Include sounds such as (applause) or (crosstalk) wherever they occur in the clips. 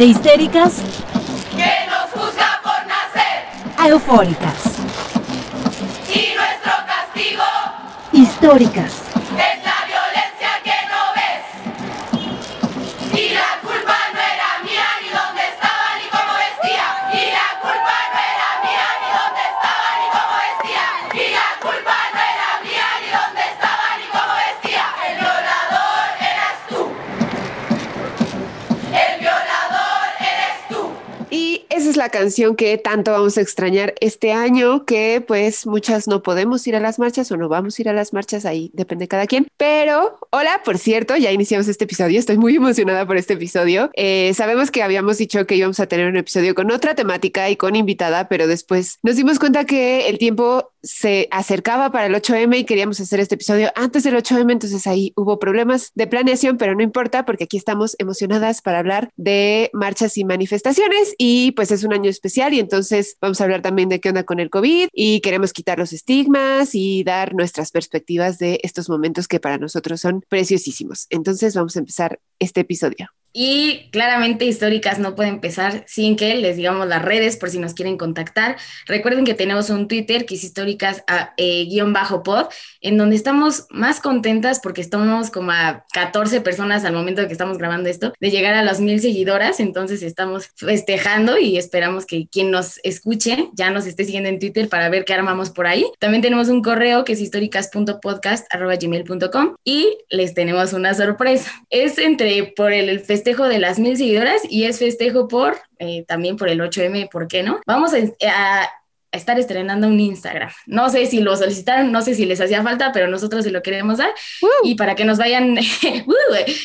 De histéricas que nos juzga por nacer a eufóricas. y nuestro castigo Históricas. La canción que tanto vamos a extrañar este año, que pues muchas no podemos ir a las marchas o no vamos a ir a las marchas, ahí depende cada quien. Pero, hola, por cierto, ya iniciamos este episodio, estoy muy emocionada por este episodio. Eh, sabemos que habíamos dicho que íbamos a tener un episodio con otra temática y con invitada, pero después nos dimos cuenta que el tiempo se acercaba para el 8M y queríamos hacer este episodio antes del 8M, entonces ahí hubo problemas de planeación, pero no importa porque aquí estamos emocionadas para hablar de marchas y manifestaciones y pues es un año especial y entonces vamos a hablar también de qué onda con el COVID y queremos quitar los estigmas y dar nuestras perspectivas de estos momentos que para nosotros son preciosísimos. Entonces vamos a empezar este episodio. Y claramente históricas no puede empezar sin que les digamos las redes por si nos quieren contactar. Recuerden que tenemos un Twitter que es históricas a- eh, guion bajo pod, en donde estamos más contentas porque estamos como a 14 personas al momento de que estamos grabando esto, de llegar a las mil seguidoras. Entonces estamos festejando y esperamos que quien nos escuche ya nos esté siguiendo en Twitter para ver qué armamos por ahí. También tenemos un correo que es históricas.podcast.gmail.com y les tenemos una sorpresa. Es entre por el, el festejo de las mil seguidoras y es festejo por eh, también por el 8M, ¿por qué no? Vamos a, a- a estar estrenando un Instagram. No sé si lo solicitaron, no sé si les hacía falta, pero nosotros se lo queremos dar. Y para que nos vayan, (laughs) ¡uh!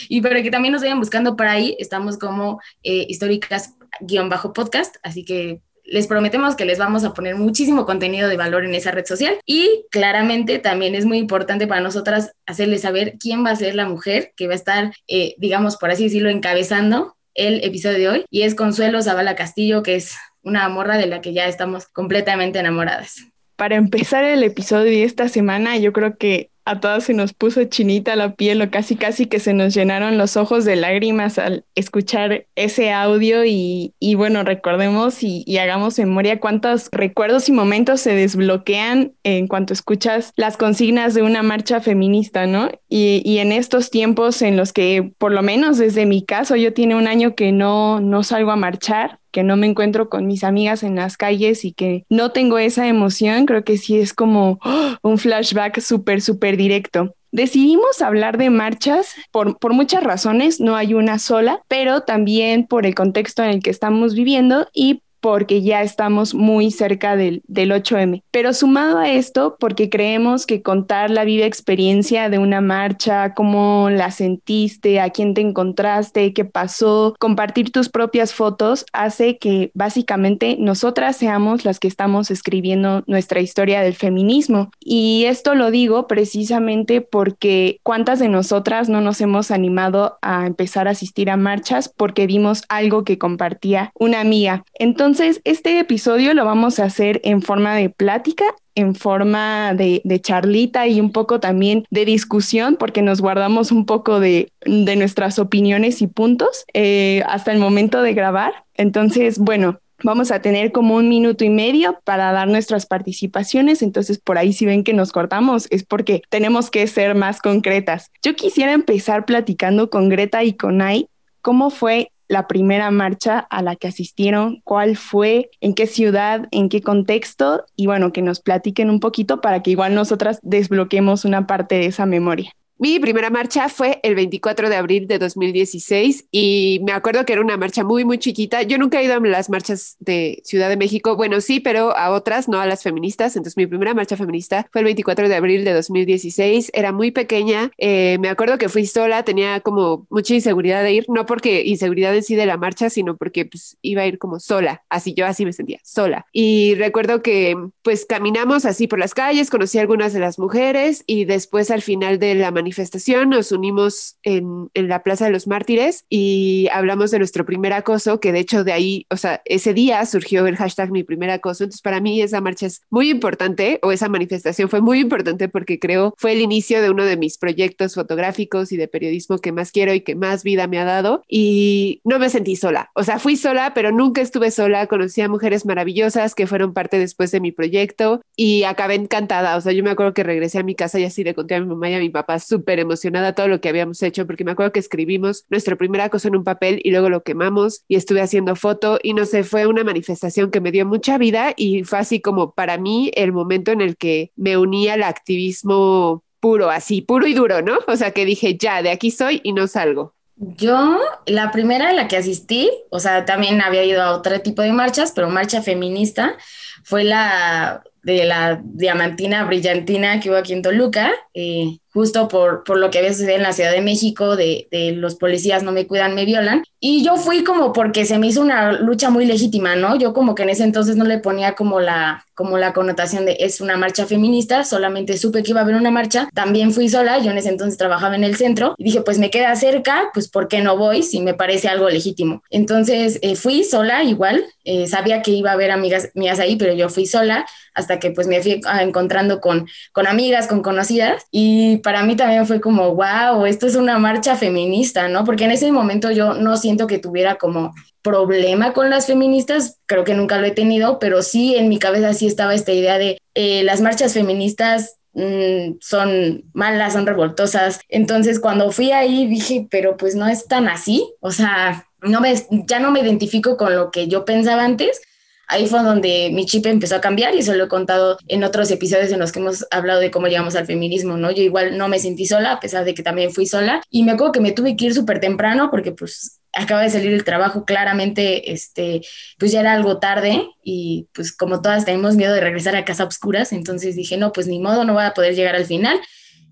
y para que también nos vayan buscando por ahí, estamos como eh, históricas-podcast, así que les prometemos que les vamos a poner muchísimo contenido de valor en esa red social y claramente también es muy importante para nosotras hacerles saber quién va a ser la mujer que va a estar, eh, digamos, por así decirlo, encabezando el episodio de hoy y es Consuelo Zavala Castillo, que es una morra de la que ya estamos completamente enamoradas. Para empezar el episodio de esta semana, yo creo que a todas se nos puso chinita la piel o casi casi que se nos llenaron los ojos de lágrimas al escuchar ese audio y, bueno, recordemos y, y hagamos memoria cuántos recuerdos y momentos se desbloquean en cuanto escuchas las consignas de una marcha feminista, ¿no? Y, y en estos tiempos en los que, por lo menos desde mi caso, yo tiene un año que no, no salgo a marchar, que no me encuentro con mis amigas en las calles y que no tengo esa emoción, creo que sí es como (gasps) un flashback súper, súper directo. Decidimos hablar de marchas por, por muchas razones, no hay una sola, pero también por el contexto en el que estamos viviendo y porque ya estamos muy cerca del, del 8M. Pero sumado a esto, porque creemos que contar la viva experiencia de una marcha, cómo la sentiste, a quién te encontraste, qué pasó, compartir tus propias fotos, hace que básicamente nosotras seamos las que estamos escribiendo nuestra historia del feminismo. Y esto lo digo precisamente porque cuántas de nosotras no nos hemos animado a empezar a asistir a marchas porque vimos algo que compartía una amiga. Entonces, este episodio lo vamos a hacer en forma de plática en forma de, de, charlita y un poco también de discusión, porque nos guardamos un poco de, de nuestras opiniones y puntos eh, hasta el momento de grabar. Entonces, bueno, vamos a tener como un minuto y medio para dar nuestras participaciones. Entonces, por ahí si ven que nos cortamos, es porque tenemos que ser más concretas. Yo quisiera empezar platicando con Greta y con Ai cómo fue la primera marcha a la que asistieron, cuál fue, en qué ciudad, en qué contexto y bueno, que nos platiquen un poquito para que igual nosotras desbloquemos una parte de esa memoria. Mi primera marcha fue el 24 de abril de 2016 y me acuerdo que era una marcha muy, muy chiquita. Yo nunca he ido a las marchas de Ciudad de México, bueno, sí, pero a otras, no a las feministas. Entonces mi primera marcha feminista fue el 24 de abril de 2016. Era muy pequeña. Eh, me acuerdo que fui sola, tenía como mucha inseguridad de ir, no porque inseguridad en sí de la marcha, sino porque pues, iba a ir como sola. Así yo así me sentía, sola. Y recuerdo que pues caminamos así por las calles, conocí a algunas de las mujeres y después al final de la manifestación, nos unimos en, en, la Plaza de los Mártires y hablamos de nuestro primer acoso, que de hecho de ahí, o sea, ese día surgió el hashtag mi primer acoso. Entonces, para mí esa marcha es muy importante, o esa manifestación fue muy importante porque creo fue el inicio de uno de mis proyectos fotográficos y de periodismo que más quiero y que más vida me ha dado. Y no me sentí sola, o sea, fui sola, pero nunca estuve sola. Conocí a mujeres maravillosas que fueron parte después de mi proyecto y acabé encantada. O sea, yo me acuerdo que regresé a mi casa y así le conté a mi mamá y a mi papá súper emocionada todo lo que habíamos hecho, porque me acuerdo que escribimos nuestro primer acoso en un papel y luego lo quemamos y estuve haciendo foto y no sé, fue una manifestación que me dio mucha vida y fue así como para mí el momento en el que me uní al activismo puro, así, puro y duro, ¿no? O sea, que dije, ya, de aquí soy y no salgo. Yo, la primera a la que asistí, o sea, también había ido a otro tipo de marchas, pero marcha feminista, fue la de la diamantina brillantina que hubo aquí en Toluca. Eh, justo por, por lo que había sucedido en la Ciudad de México, de, de, los policías no me cuidan, me violan. Y yo fui como porque se me hizo una lucha muy legítima, ¿no? Yo como que en ese entonces no le ponía como la, como la connotación de es una marcha feminista, solamente supe que iba a haber una marcha, también fui sola, yo en ese entonces trabajaba en el centro y dije, pues me queda cerca, pues ¿por qué no voy si me parece algo legítimo? Entonces eh, fui sola igual, eh, sabía que iba a haber amigas mías ahí, pero yo fui sola hasta que pues me fui encontrando con, con amigas, con conocidas y para mí también fue como, wow, esto es una marcha feminista, ¿no? Porque en ese momento yo no siento que tuviera como problema con las feministas, creo que nunca lo he tenido, pero sí en mi cabeza sí estaba esta idea de eh, las marchas feministas mm, son malas, son revoltosas. Entonces cuando fui ahí dije, pero pues no es tan así, o sea, no me, ya no me identifico con lo que yo pensaba antes ahí fue donde mi chip empezó a cambiar y eso lo he contado en otros episodios en los que hemos hablado de cómo llegamos al feminismo, ¿no? Yo igual no me sentí sola, a pesar de que también fui sola, y me acuerdo que me tuve que ir súper temprano porque pues acaba de salir el trabajo, claramente, este, pues ya era algo tarde y pues como todas tenemos miedo de regresar a casa a oscuras, entonces dije, no, pues ni modo, no voy a poder llegar al final,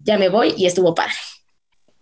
ya me voy y estuvo padre.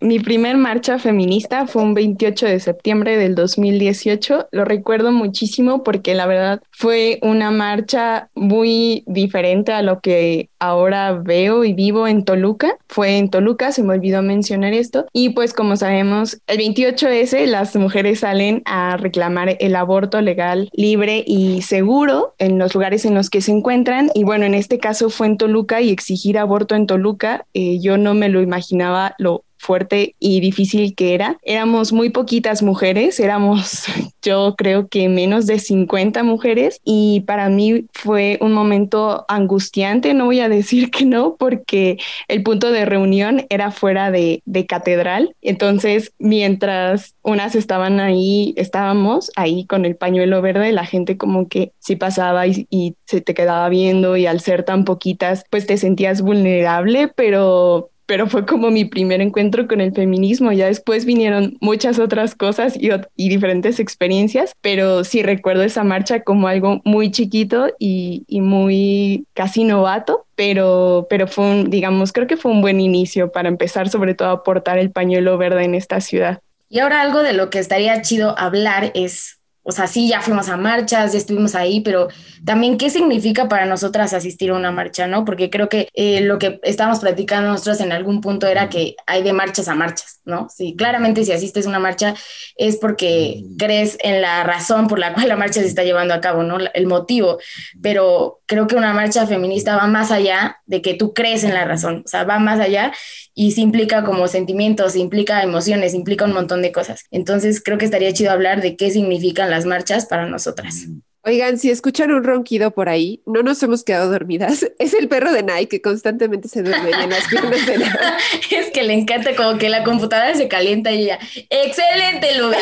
Mi primer marcha feminista fue un 28 de septiembre del 2018. Lo recuerdo muchísimo porque la verdad fue una marcha muy diferente a lo que ahora veo y vivo en Toluca. Fue en Toluca, se me olvidó mencionar esto. Y pues como sabemos, el 28S las mujeres salen a reclamar el aborto legal, libre y seguro en los lugares en los que se encuentran. Y bueno, en este caso fue en Toluca y exigir aborto en Toluca, eh, yo no me lo imaginaba lo fuerte y difícil que era. Éramos muy poquitas mujeres, éramos (laughs) yo creo que menos de 50 mujeres y para mí fue un momento angustiante, no voy a decir que no, porque el punto de reunión era fuera de, de catedral. Entonces, mientras unas estaban ahí, estábamos ahí con el pañuelo verde, la gente como que sí pasaba y, y se te quedaba viendo y al ser tan poquitas, pues te sentías vulnerable, pero pero fue como mi primer encuentro con el feminismo. Ya después vinieron muchas otras cosas y, y diferentes experiencias, pero sí recuerdo esa marcha como algo muy chiquito y, y muy casi novato, pero, pero fue un, digamos, creo que fue un buen inicio para empezar sobre todo a portar el pañuelo verde en esta ciudad. Y ahora algo de lo que estaría chido hablar es o sea, sí, ya fuimos a marchas, ya estuvimos ahí, pero también qué significa para nosotras asistir a una marcha, ¿no? Porque creo que eh, lo que estábamos platicando nosotros en algún punto era que hay de marchas a marchas, ¿no? Sí, claramente si asistes a una marcha es porque crees en la razón por la cual la marcha se está llevando a cabo, ¿no? El motivo, pero creo que una marcha feminista va más allá de que tú crees en la razón, o sea, va más allá y se implica como sentimientos, implica emociones, implica un montón de cosas. Entonces creo que estaría chido hablar de qué significan las marchas para nosotras. Oigan, si escuchan un ronquido por ahí, no nos hemos quedado dormidas. (laughs) Es el perro de Nike que constantemente se duerme en las piernas de la... (laughs) es que le encanta como que la computadora se calienta y ella, excelente lugar,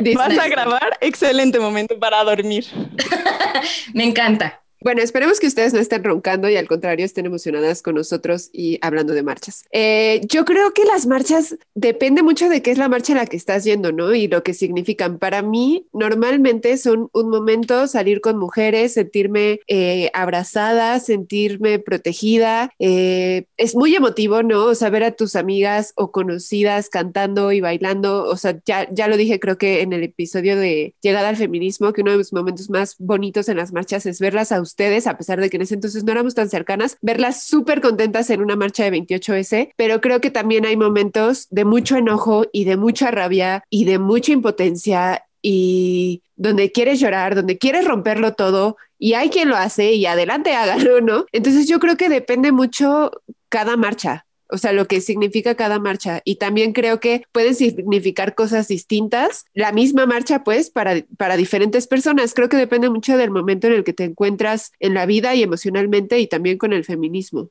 (laughs) ¿Vas a grabar? Excelente momento para dormir. Me encanta. Bueno, esperemos que ustedes no estén roncando y al contrario estén emocionadas con nosotros y hablando de marchas. Eh, yo creo que las marchas depende mucho de qué es la marcha en la que estás yendo, ¿no? Y lo que significan. Para mí, normalmente son un momento salir con mujeres, sentirme eh, abrazada, sentirme protegida. Eh, es muy emotivo, ¿no? O sea, ver a tus amigas o conocidas cantando y bailando. O sea, ya, ya lo dije, creo que en el episodio de Llegada al Feminismo, que uno de los momentos más bonitos en las marchas es verlas a ustedes, a pesar de que en ese entonces no éramos tan cercanas, verlas súper contentas en una marcha de 28S, pero creo que también hay momentos de mucho enojo y de mucha rabia y de mucha impotencia y donde quieres llorar, donde quieres romperlo todo y hay quien lo hace y adelante hágalo, ¿no? Entonces yo creo que depende mucho cada marcha o sea, lo que significa cada marcha. Y también creo que pueden significar cosas distintas, la misma marcha, pues, para, para diferentes personas. Creo que depende mucho del momento en el que te encuentras en la vida y emocionalmente y también con el feminismo.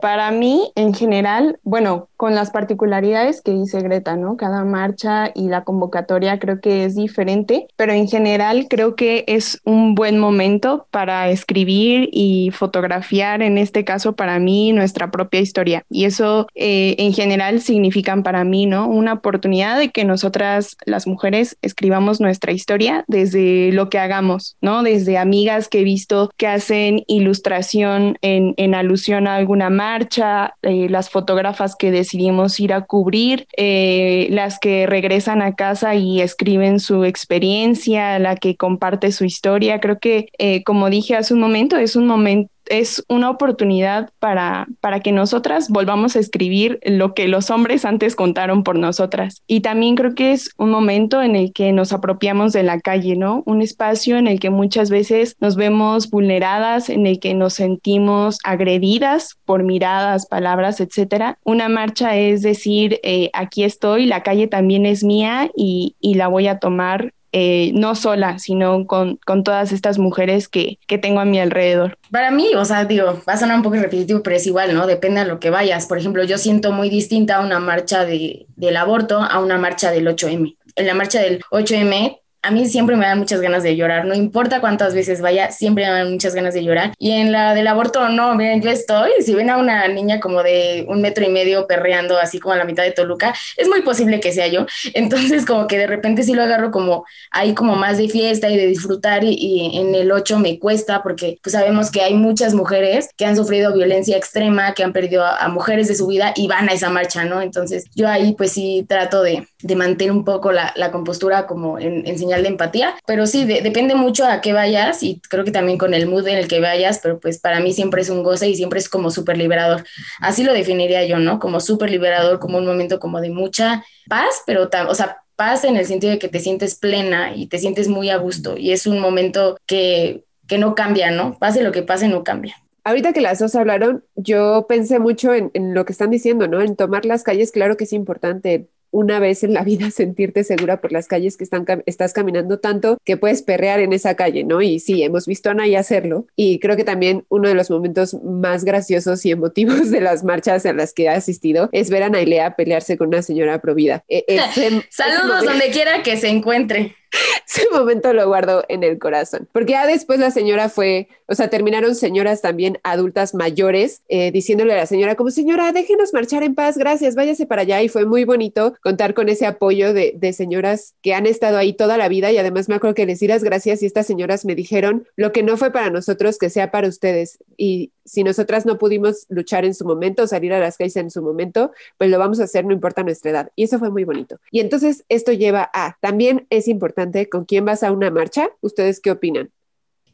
Para mí, en general, bueno, con las particularidades que dice Greta, ¿no? Cada marcha y la convocatoria creo que es diferente, pero en general creo que es un buen momento para escribir y fotografiar, en este caso para mí, nuestra propia historia. Y eso eh, en general significan para mí, ¿no? Una oportunidad de que nosotras, las mujeres, escribamos nuestra historia desde lo que hagamos, ¿no? Desde amigas que he visto que hacen ilustración en, en alusión a alguna marcha marcha, eh, las fotógrafas que decidimos ir a cubrir, eh, las que regresan a casa y escriben su experiencia, la que comparte su historia. Creo que, eh, como dije hace un momento, es un momento es una oportunidad para, para que nosotras volvamos a escribir lo que los hombres antes contaron por nosotras. Y también creo que es un momento en el que nos apropiamos de la calle, ¿no? Un espacio en el que muchas veces nos vemos vulneradas, en el que nos sentimos agredidas por miradas, palabras, etcétera. Una marcha es decir, eh, aquí estoy, la calle también es mía y, y la voy a tomar eh, no sola, sino con, con todas estas mujeres que, que, tengo a mi alrededor. Para mí, o sea, digo, va a sonar un poco repetitivo, pero es igual, ¿no? Depende a lo que vayas. Por ejemplo, yo siento muy distinta una marcha de, del aborto a una marcha del 8M. En la marcha del 8M a mí siempre me dan muchas ganas de llorar, no importa cuántas veces vaya, siempre me dan muchas ganas de llorar. Y en la del aborto, no, miren, yo estoy, si ven a una niña como de un metro y medio perreando así como a la mitad de Toluca, es muy posible que sea yo. (laughs) Entonces como que de repente sí lo agarro como ahí como más de fiesta y de disfrutar y, en el 8 me cuesta porque pues sabemos que hay muchas mujeres que han sufrido violencia extrema, que han perdido a, mujeres de su vida y van a esa marcha, ¿no? Entonces yo ahí pues sí trato de, de mantener un poco la, la compostura como en, en de empatía, pero sí, depende mucho a qué vayas y creo que también con el mood en el que vayas, pero pues para mí siempre es un goce y siempre es como súper liberador. Así lo definiría yo, ¿no? Como súper liberador, como un momento como de mucha paz, pero, o sea, paz en el sentido de que te sientes plena y te sientes muy a gusto y es un momento que, que no cambia, ¿no? Pase lo que pase, no cambia. Ahorita que las dos hablaron, yo pensé mucho en, en, lo que están diciendo, ¿no? En tomar las calles, claro que es importante, una vez en la vida (laughs) sentirte segura por las calles que están, estás caminando tanto que puedes perrear en esa calle, ¿no? Y sí, hemos visto a Anay hacerlo y creo que también uno de los momentos más graciosos y emotivos (laughs) de las marchas a las que he asistido es ver a Nailea pelearse con una señora provida. E, (laughs) Saludos donde quiera que se encuentre. (laughs) ese momento lo guardo en el corazón. Porque ya después la señora fue, o sea, terminaron señoras también adultas mayores eh, diciéndole a la señora como, señora, déjenos marchar en paz, gracias, váyase para allá. Y fue muy bonito contar con ese apoyo de, de señoras que han estado ahí toda la vida y además me acuerdo que les di las gracias y estas señoras me dijeron, lo que no fue para nosotros, que sea para ustedes. Y si nosotras no pudimos luchar en su momento, salir a las calles en su momento, pues lo vamos a hacer, no importa nuestra edad. Y eso fue muy bonito. Y entonces esto lleva a, también es importante con quién vas a una marcha. ¿Ustedes qué opinan?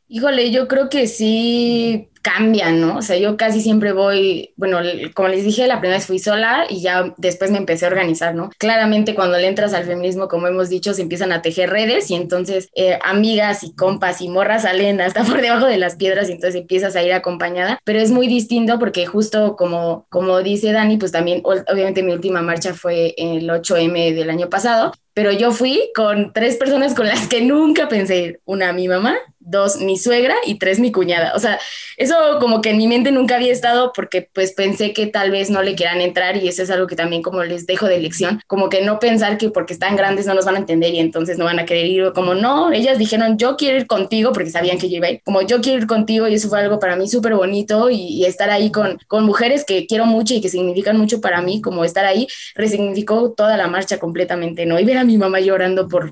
Híjole, yo creo que sí cambian, ¿no? O sea, yo casi siempre voy, bueno, como les dije, la primera vez fui sola y ya después me empecé a organizar, ¿no? Claramente cuando le entras al feminismo, como hemos dicho, se empiezan a tejer redes y entonces eh, amigas y compas y morras salen hasta (laughs) por debajo de las piedras y entonces empiezas a ir acompañada, pero es muy distinto porque justo como, como dice Dani, pues también obviamente mi última marcha fue el 8M del año pasado, pero yo fui con tres personas con las que nunca pensé. Una, mi mamá, dos, mi suegra y tres, mi cuñada. O sea, eso como que en mi mente nunca había estado porque pues pensé que tal vez no le quieran entrar y eso es algo que también como les dejo de lección, como que no pensar que porque están grandes no nos van a entender y entonces no van a querer ir, como no, ellas dijeron yo quiero ir contigo porque sabían que yo iba a ir, como yo quiero ir contigo y eso fue algo para mí súper bonito y, estar ahí con, con mujeres que quiero mucho y que significan mucho para mí, como estar ahí resignificó toda la marcha completamente, ¿no? Y ver a mi mamá llorando por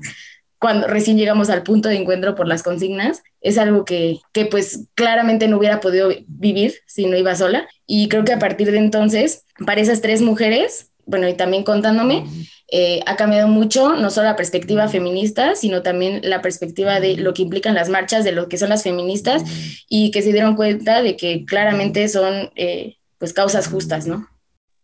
cuando recién llegamos al punto de encuentro por las consignas, es algo que, que pues claramente no hubiera podido vivir si no iba sola. Y creo que a partir de entonces, para esas tres mujeres, bueno, y también contándome, eh, ha cambiado mucho, no solo la perspectiva feminista, sino también la perspectiva de lo que implican las marchas, de lo que son las feministas, y que se dieron cuenta de que claramente son eh, pues causas justas, ¿no?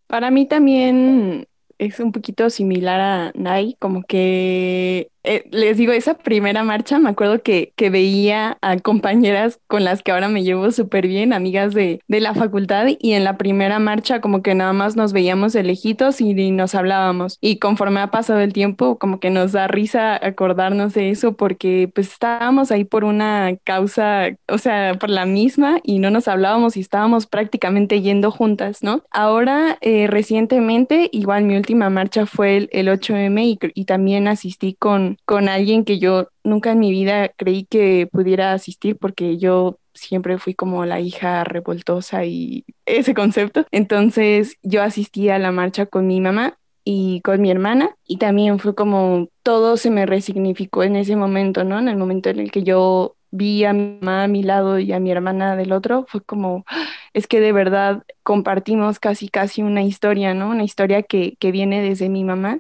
Para mí también es un poquito similar a Nai, como que eh, les digo, esa primera marcha, me acuerdo que, que, veía a compañeras con las que ahora me llevo súper bien, amigas de, de, la facultad, y en la primera marcha como que nada más nos veíamos de lejitos y, nos hablábamos. Y conforme ha pasado el tiempo, como que nos da risa acordarnos de eso porque pues estábamos ahí por una causa, o sea, por la misma y no nos hablábamos y estábamos prácticamente yendo juntas, ¿no? Ahora, eh, recientemente, igual mi última marcha fue el, el 8M y, y también asistí con con, alguien que yo nunca en mi vida creí que pudiera asistir porque yo siempre fui como la hija revoltosa y (laughs) ese concepto. Entonces yo asistí a la marcha con mi mamá y con mi hermana y también fue como todo se me resignificó en ese momento, ¿no? En el momento en el que yo vi a mi mamá a mi lado y a mi hermana del otro, fue como, (gasps) es que de verdad compartimos casi, casi una historia, ¿no? Una historia que, que viene desde mi mamá,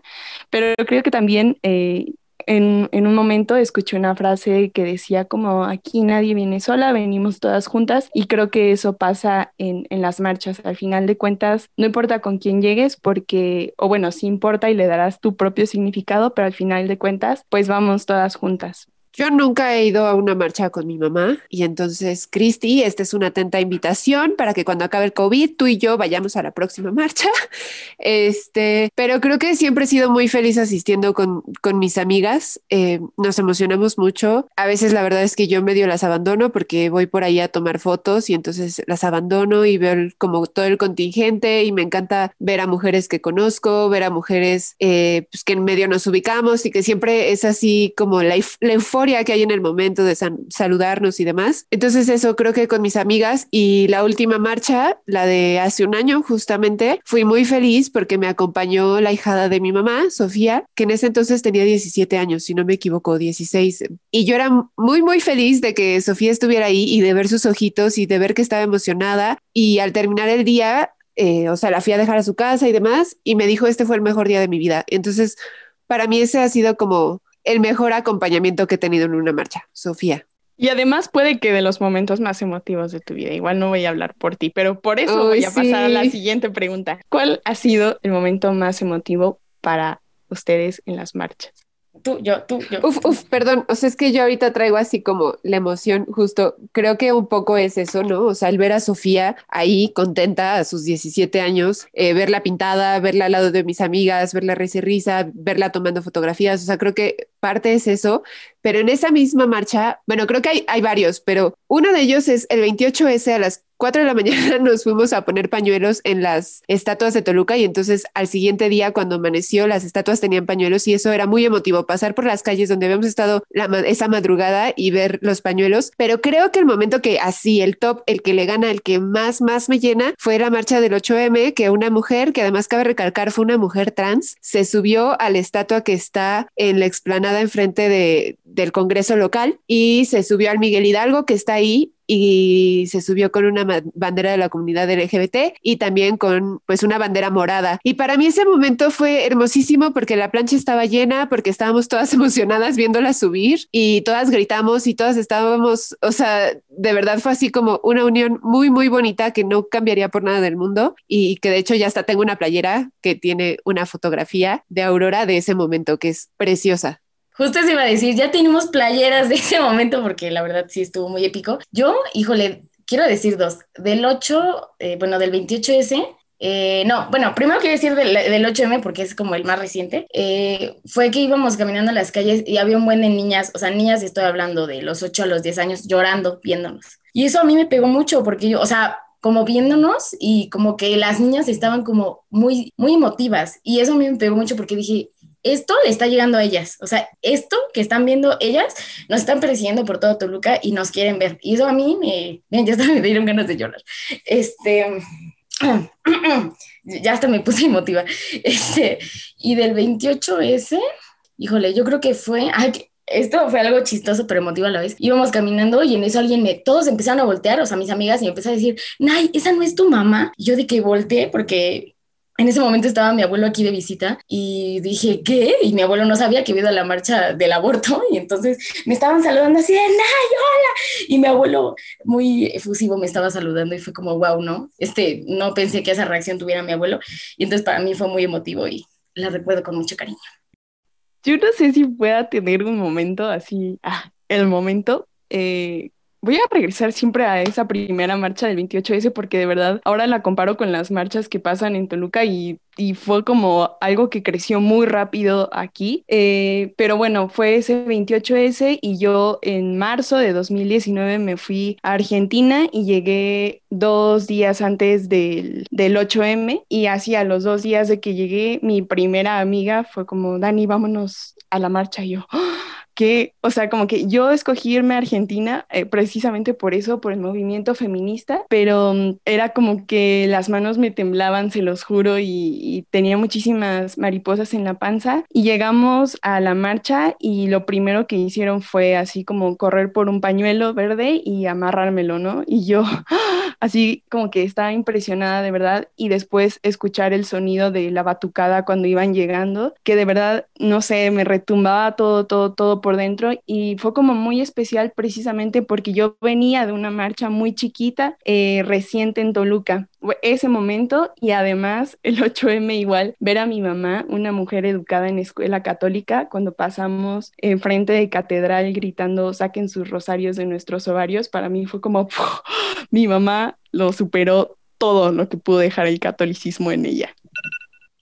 pero creo que también eh, en, un momento escuché una frase que decía como aquí nadie viene sola, venimos todas juntas y creo que eso pasa en, en las marchas. Al final de cuentas, no importa con quién llegues porque, o bueno, sí importa y le darás tu propio significado, pero al final de cuentas, pues vamos todas juntas. Yo nunca he ido a una marcha con mi mamá y entonces, Cristi, esta es una atenta invitación para que cuando acabe el COVID, tú y yo vayamos a la próxima marcha. (laughs) Este, pero creo que siempre he sido muy feliz asistiendo con, con mis amigas. Eh, nos emocionamos mucho. A veces la verdad es que yo medio las abandono porque voy por ahí a tomar fotos y entonces las abandono y veo como todo el contingente y me encanta ver a mujeres que conozco, ver a mujeres eh, pues que en medio nos ubicamos y que siempre es así como la, la euforia que hay en el momento de saludarnos y demás. Entonces eso creo que con mis amigas y la última marcha, la de hace un año justamente, fui muy feliz porque me acompañó la hijada de mi mamá, Sofía, que en ese entonces tenía 17 años, si no me equivoco, 16. Y yo era muy, muy feliz de que Sofía estuviera ahí y de ver sus ojitos y de ver que estaba emocionada. Y al terminar el día, eh, o sea, la fui a dejar a su casa y demás, y me dijo, este fue el mejor día de mi vida. Entonces, para mí ese ha sido como el mejor acompañamiento que he tenido en una marcha, Sofía. Y además puede que de los momentos más emotivos de tu vida, igual no voy a hablar por ti, pero por eso voy a pasar a la siguiente pregunta. ¿Cuál ha sido el momento más emotivo para ustedes en las marchas? Tú, yo, tú, yo. Uf, uf, perdón. O sea, es que yo ahorita traigo así como la emoción, justo. Creo que un poco es eso, ¿no? O sea, el ver a Sofía ahí contenta a sus 17 años, eh, verla pintada, verla al lado de mis amigas, verla risa y risa, verla tomando fotografías. O sea, creo que parte es eso. Pero en esa misma marcha, bueno, creo que hay, hay varios, pero uno de ellos es el 28S a las 4 de la (laughs) mañana nos fuimos a poner pañuelos en las estatuas de Toluca y entonces al siguiente día cuando amaneció las estatuas tenían pañuelos y eso era muy emotivo, pasar por las calles donde habíamos estado esa madrugada y ver los pañuelos, pero creo que el momento que así, el top, el que le gana, el que más, más me llena, fue la marcha del 8M, que una mujer, que además cabe recalcar fue una mujer trans, se subió a la estatua que está en la explanada enfrente de, del Congreso local y se subió al Miguel Hidalgo que está ahí y se subió con una bandera de la comunidad LGBT y también con pues una bandera morada. Y para mí ese momento fue hermosísimo porque la plancha estaba llena, porque estábamos todas (laughs) emocionadas viéndola subir y todas gritamos y todas estábamos, o sea, de verdad fue así como una unión muy, muy bonita que no cambiaría por nada del mundo y que de hecho ya hasta tengo una playera que tiene una fotografía de Aurora de ese momento que es preciosa. Justo se iba a decir, ya tenemos playeras de ese momento porque la verdad sí estuvo muy épico. Yo, híjole, quiero decir dos. Del 8, eh, bueno, del 28S, eh, no, bueno, primero quiero decir del, 8M porque es como el más reciente. Eh, fue que íbamos caminando las calles y había un buen de niñas, o sea, niñas, estoy hablando de los 8 a los 10 años, llorando, viéndonos. Y eso a mí me pegó mucho porque yo, o sea, como viéndonos y como que las niñas estaban como muy, muy emotivas. Y eso a mí me pegó mucho porque dije, esto le está llegando a ellas. O sea, esto que están viendo ellas nos están persiguiendo por todo Toluca y nos quieren ver. Y eso a mí me, (laughs) ya hasta me dieron ganas de llorar. Este, (clears throat) ya hasta me puse emotiva. Este, y del 28S, híjole, yo creo que fue, esto fue algo chistoso pero emotivo a la vez. Íbamos caminando y en eso alguien me, todos empezaron a voltear, o sea, mis amigas y me empezaron a decir, Nay, esa no es tu mamá. Y yo de que volteé porque en ese momento estaba mi abuelo aquí de visita y dije, ¿qué? Y mi abuelo no sabía que había ido la marcha del aborto (laughs) y entonces me estaban saludando así de, ¡ay, hola! Y mi abuelo muy efusivo me estaba saludando y fue como, wow, ¿no? Este, no pensé que esa reacción tuviera mi abuelo y entonces para mí fue muy emotivo y la recuerdo con mucho cariño. Yo no sé si pueda tener un momento así, ah, el momento, eh, Voy a regresar siempre a esa primera marcha del 28S porque de verdad ahora la comparo con las marchas que pasan en Toluca y, fue como algo que creció muy rápido aquí. Eh, pero bueno, fue ese 28S y yo en marzo de 2019 me fui a Argentina y llegué dos días antes del, del 8M y así los dos días de que llegué mi primera amiga fue como, Dani, vámonos a la marcha y yo. ¡Ah! Que, o sea, como que yo escogí irme a Argentina eh, precisamente por eso, por el movimiento feminista, pero mm, era como que las manos me temblaban, se los juro, y, tenía muchísimas mariposas en la panza. Y llegamos a la marcha y lo primero que hicieron fue así como correr por un pañuelo verde y amarrármelo, ¿no? Y yo (laughs) así como que estaba impresionada de verdad y después escuchar el sonido de la batucada cuando iban llegando, que de verdad, no sé, me retumbaba todo, todo, todo por dentro y fue como muy especial precisamente porque yo venía de una marcha muy chiquita eh, reciente en Toluca. Ese momento y además el (laughs) 8M igual, ver a mi mamá, una mujer educada en escuela católica, cuando pasamos enfrente de catedral gritando saquen sus rosarios de nuestros ovarios, para mí fue como mi mamá lo superó todo lo que pudo dejar el catolicismo en ella.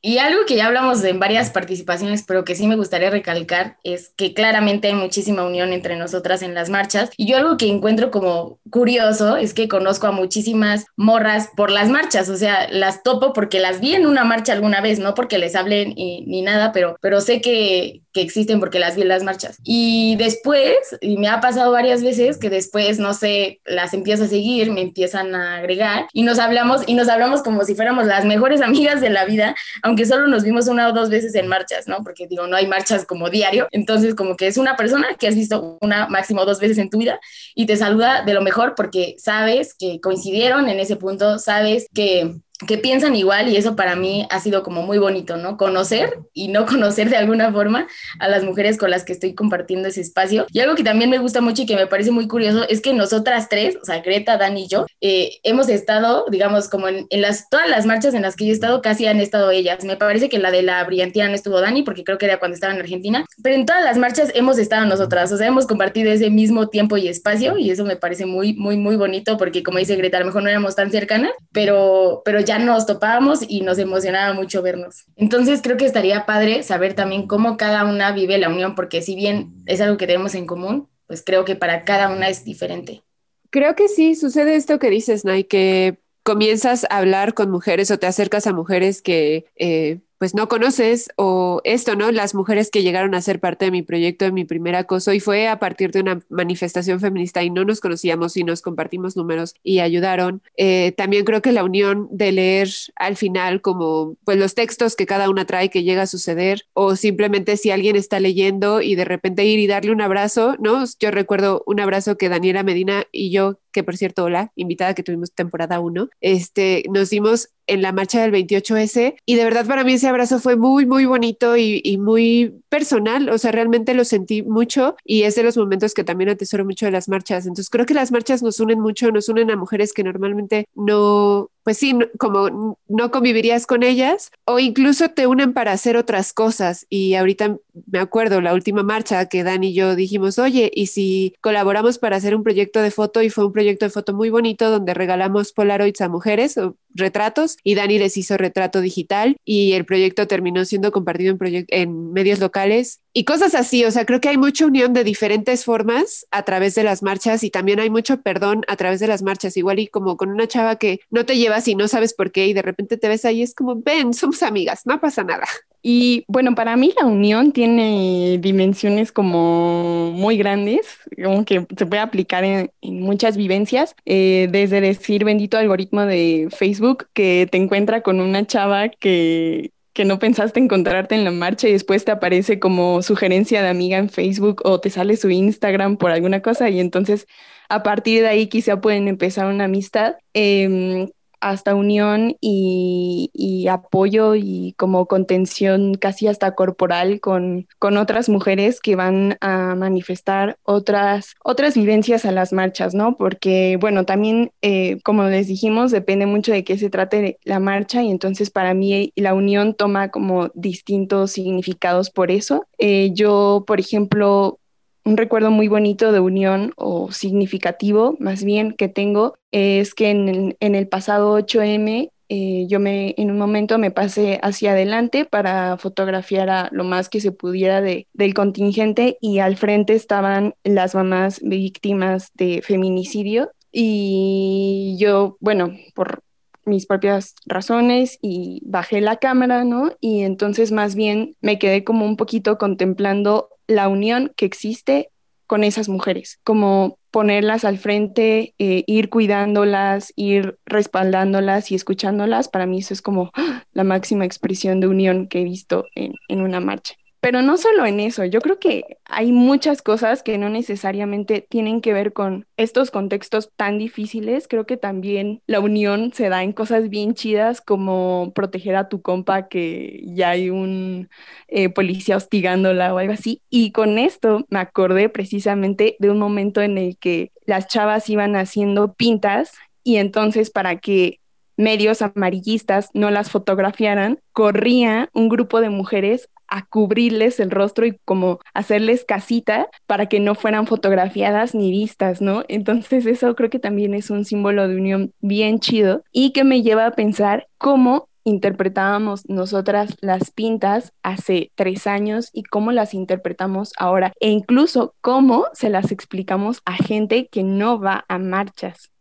Y algo que ya hablamos en varias participaciones, pero que sí me gustaría recalcar, es que claramente hay muchísima unión entre nosotras en las marchas. Y yo algo que encuentro como curioso es que conozco a muchísimas morras por las marchas, o sea, las topo porque las vi en una marcha alguna vez, no porque les hablen ni nada, pero, pero sé que, que existen porque las vi en las marchas. Y después, y me ha pasado varias veces que después, no sé, las empiezo a seguir, me empiezan a agregar y nos hablamos y nos hablamos como si fuéramos las mejores (laughs) amigas de la vida, aunque solo nos vimos una o dos veces en marchas, ¿no? Porque digo, no hay marchas como diario, entonces como que es una persona que has visto una máximo dos veces en tu vida y te saluda de lo mejor porque sabes que coincidieron en ese punto, sabes que que piensan igual y eso para mí ha sido como muy bonito, ¿no? Conocer y no conocer de alguna forma a las mujeres con las que estoy compartiendo ese espacio. Y algo que también me gusta mucho y que me parece muy curioso es que nosotras tres, o sea, Greta, Dani y yo, eh, hemos estado, digamos, como en, las, todas las marchas en las que yo he estado, casi han estado ellas. Me parece que la de la brillantina no estuvo Dani porque creo que era cuando estaba en Argentina, pero en todas las marchas hemos estado nosotras, o sea, hemos compartido ese mismo tiempo y espacio y eso me parece muy, muy, muy bonito porque como dice Greta, a lo mejor no éramos tan cercanas, pero, pero ya nos topábamos y nos emocionaba mucho vernos. Entonces creo que estaría padre saber también cómo cada una vive la unión, porque si bien es algo que tenemos en común, pues creo que para cada una es diferente. Creo que sí, sucede esto que dices, Nay, que comienzas a hablar con mujeres o te acercas a mujeres que eh, pues no conoces o esto, ¿no? Las mujeres que llegaron a ser parte de mi proyecto de mi primer acoso y fue a partir de una manifestación feminista y no nos conocíamos y nos compartimos números y ayudaron. Eh, también creo que la unión de leer al final como pues los textos que cada una trae que llega a suceder o simplemente si alguien está leyendo y de repente ir y darle un abrazo, ¿no? Yo recuerdo un abrazo que Daniela Medina y yo que por cierto, hola, invitada que tuvimos temporada 1, este, nos dimos en la marcha del 28S y de verdad para mí ese abrazo fue muy, muy bonito y, y, muy personal, o sea, realmente lo sentí mucho y es de los momentos que también atesoro mucho de las marchas. Entonces creo que las marchas nos unen mucho, nos unen a mujeres que normalmente no pues sí, como no convivirías con ellas o incluso te unen para hacer otras cosas. Y ahorita me acuerdo la última marcha que Dan y yo dijimos, oye, ¿y si colaboramos para hacer un proyecto de foto? Y fue un proyecto de foto muy bonito donde regalamos Polaroids a mujeres retratos y Dani les hizo retrato digital y el proyecto terminó siendo compartido en, medios locales y cosas así. O sea, creo que hay mucha unión de diferentes formas a través de las marchas y también hay mucho perdón a través de las marchas. Igual y como con una chava que no te lleva y no sabes por qué y de repente te ves ahí, es como, ven, somos amigas, no pasa nada. Y bueno, para mí la unión tiene dimensiones como muy grandes, como que se puede aplicar en, muchas vivencias, eh, desde decir bendito algoritmo de Facebook que te encuentra con una chava que que no pensaste encontrarte en la marcha y después te aparece como sugerencia de amiga en Facebook o te sale su Instagram por alguna cosa y entonces a partir de ahí quizá pueden empezar una amistad. Em, hasta unión y, apoyo y como contención casi hasta corporal con, con otras mujeres que van a manifestar otras, otras vivencias a las marchas, ¿no? Porque, bueno, también, eh, como les dijimos, depende mucho de qué se trate la marcha y entonces para mí la unión toma como distintos significados por eso. Eh, yo, por ejemplo, un recuerdo muy bonito de unión o significativo más bien que tengo es que en el, pasado 8M eh, yo me en un momento me pasé hacia adelante para fotografiar a lo más que se pudiera de, del contingente y al frente estaban las mamás víctimas de feminicidio y yo, bueno, por mis propias razones y bajé la cámara, ¿no? Y entonces más bien me quedé como un poquito contemplando la unión que existe con esas mujeres, como ponerlas al frente, eh, ir cuidándolas, ir respaldándolas y escuchándolas, para mí eso es como la máxima expresión de unión que he visto en, en una marcha. Pero no solo en eso, yo creo que hay muchas cosas que no necesariamente tienen que ver con estos contextos tan difíciles. Creo que también la unión se da en cosas bien chidas como proteger a tu compa que ya hay un eh, policía hostigándola o algo así. Y con esto me acordé precisamente de un momento en el que las chavas iban haciendo pintas y entonces para que medios amarillistas no las fotografiaran, corría un grupo de mujeres a cubrirles el rostro y como hacerles casita para que no fueran fotografiadas ni vistas, ¿no? Entonces eso creo que también es un símbolo de unión bien chido y que me lleva a pensar cómo interpretábamos nosotras las pintas hace tres años y cómo las interpretamos ahora e incluso cómo se las explicamos a gente que no va a marchas.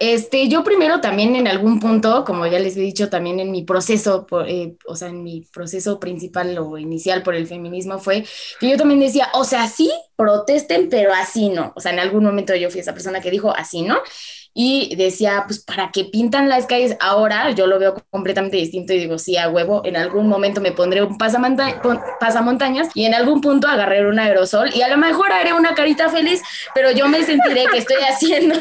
Este, yo primero también en algún punto, como ya les he dicho, también en mi proceso, eh, o sea, en mi proceso principal o inicial por el feminismo fue que yo también decía, o sea, sí, protesten, pero así no. O sea, en algún momento yo fui esa persona que dijo, así no y decía, pues, ¿para qué pintan las calles? Ahora yo lo veo completamente distinto y digo, sí, a huevo, en algún momento me pondré un pasamontañas y en algún punto agarré un aerosol y a lo mejor haré una carita feliz, pero yo me sentiré que estoy haciendo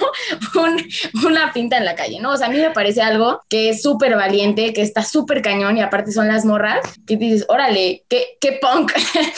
(laughs) una pinta en la calle, ¿no? O sea, a mí me parece algo que es súper valiente, que está súper cañón y aparte son las morras que dices, órale, qué, qué punk,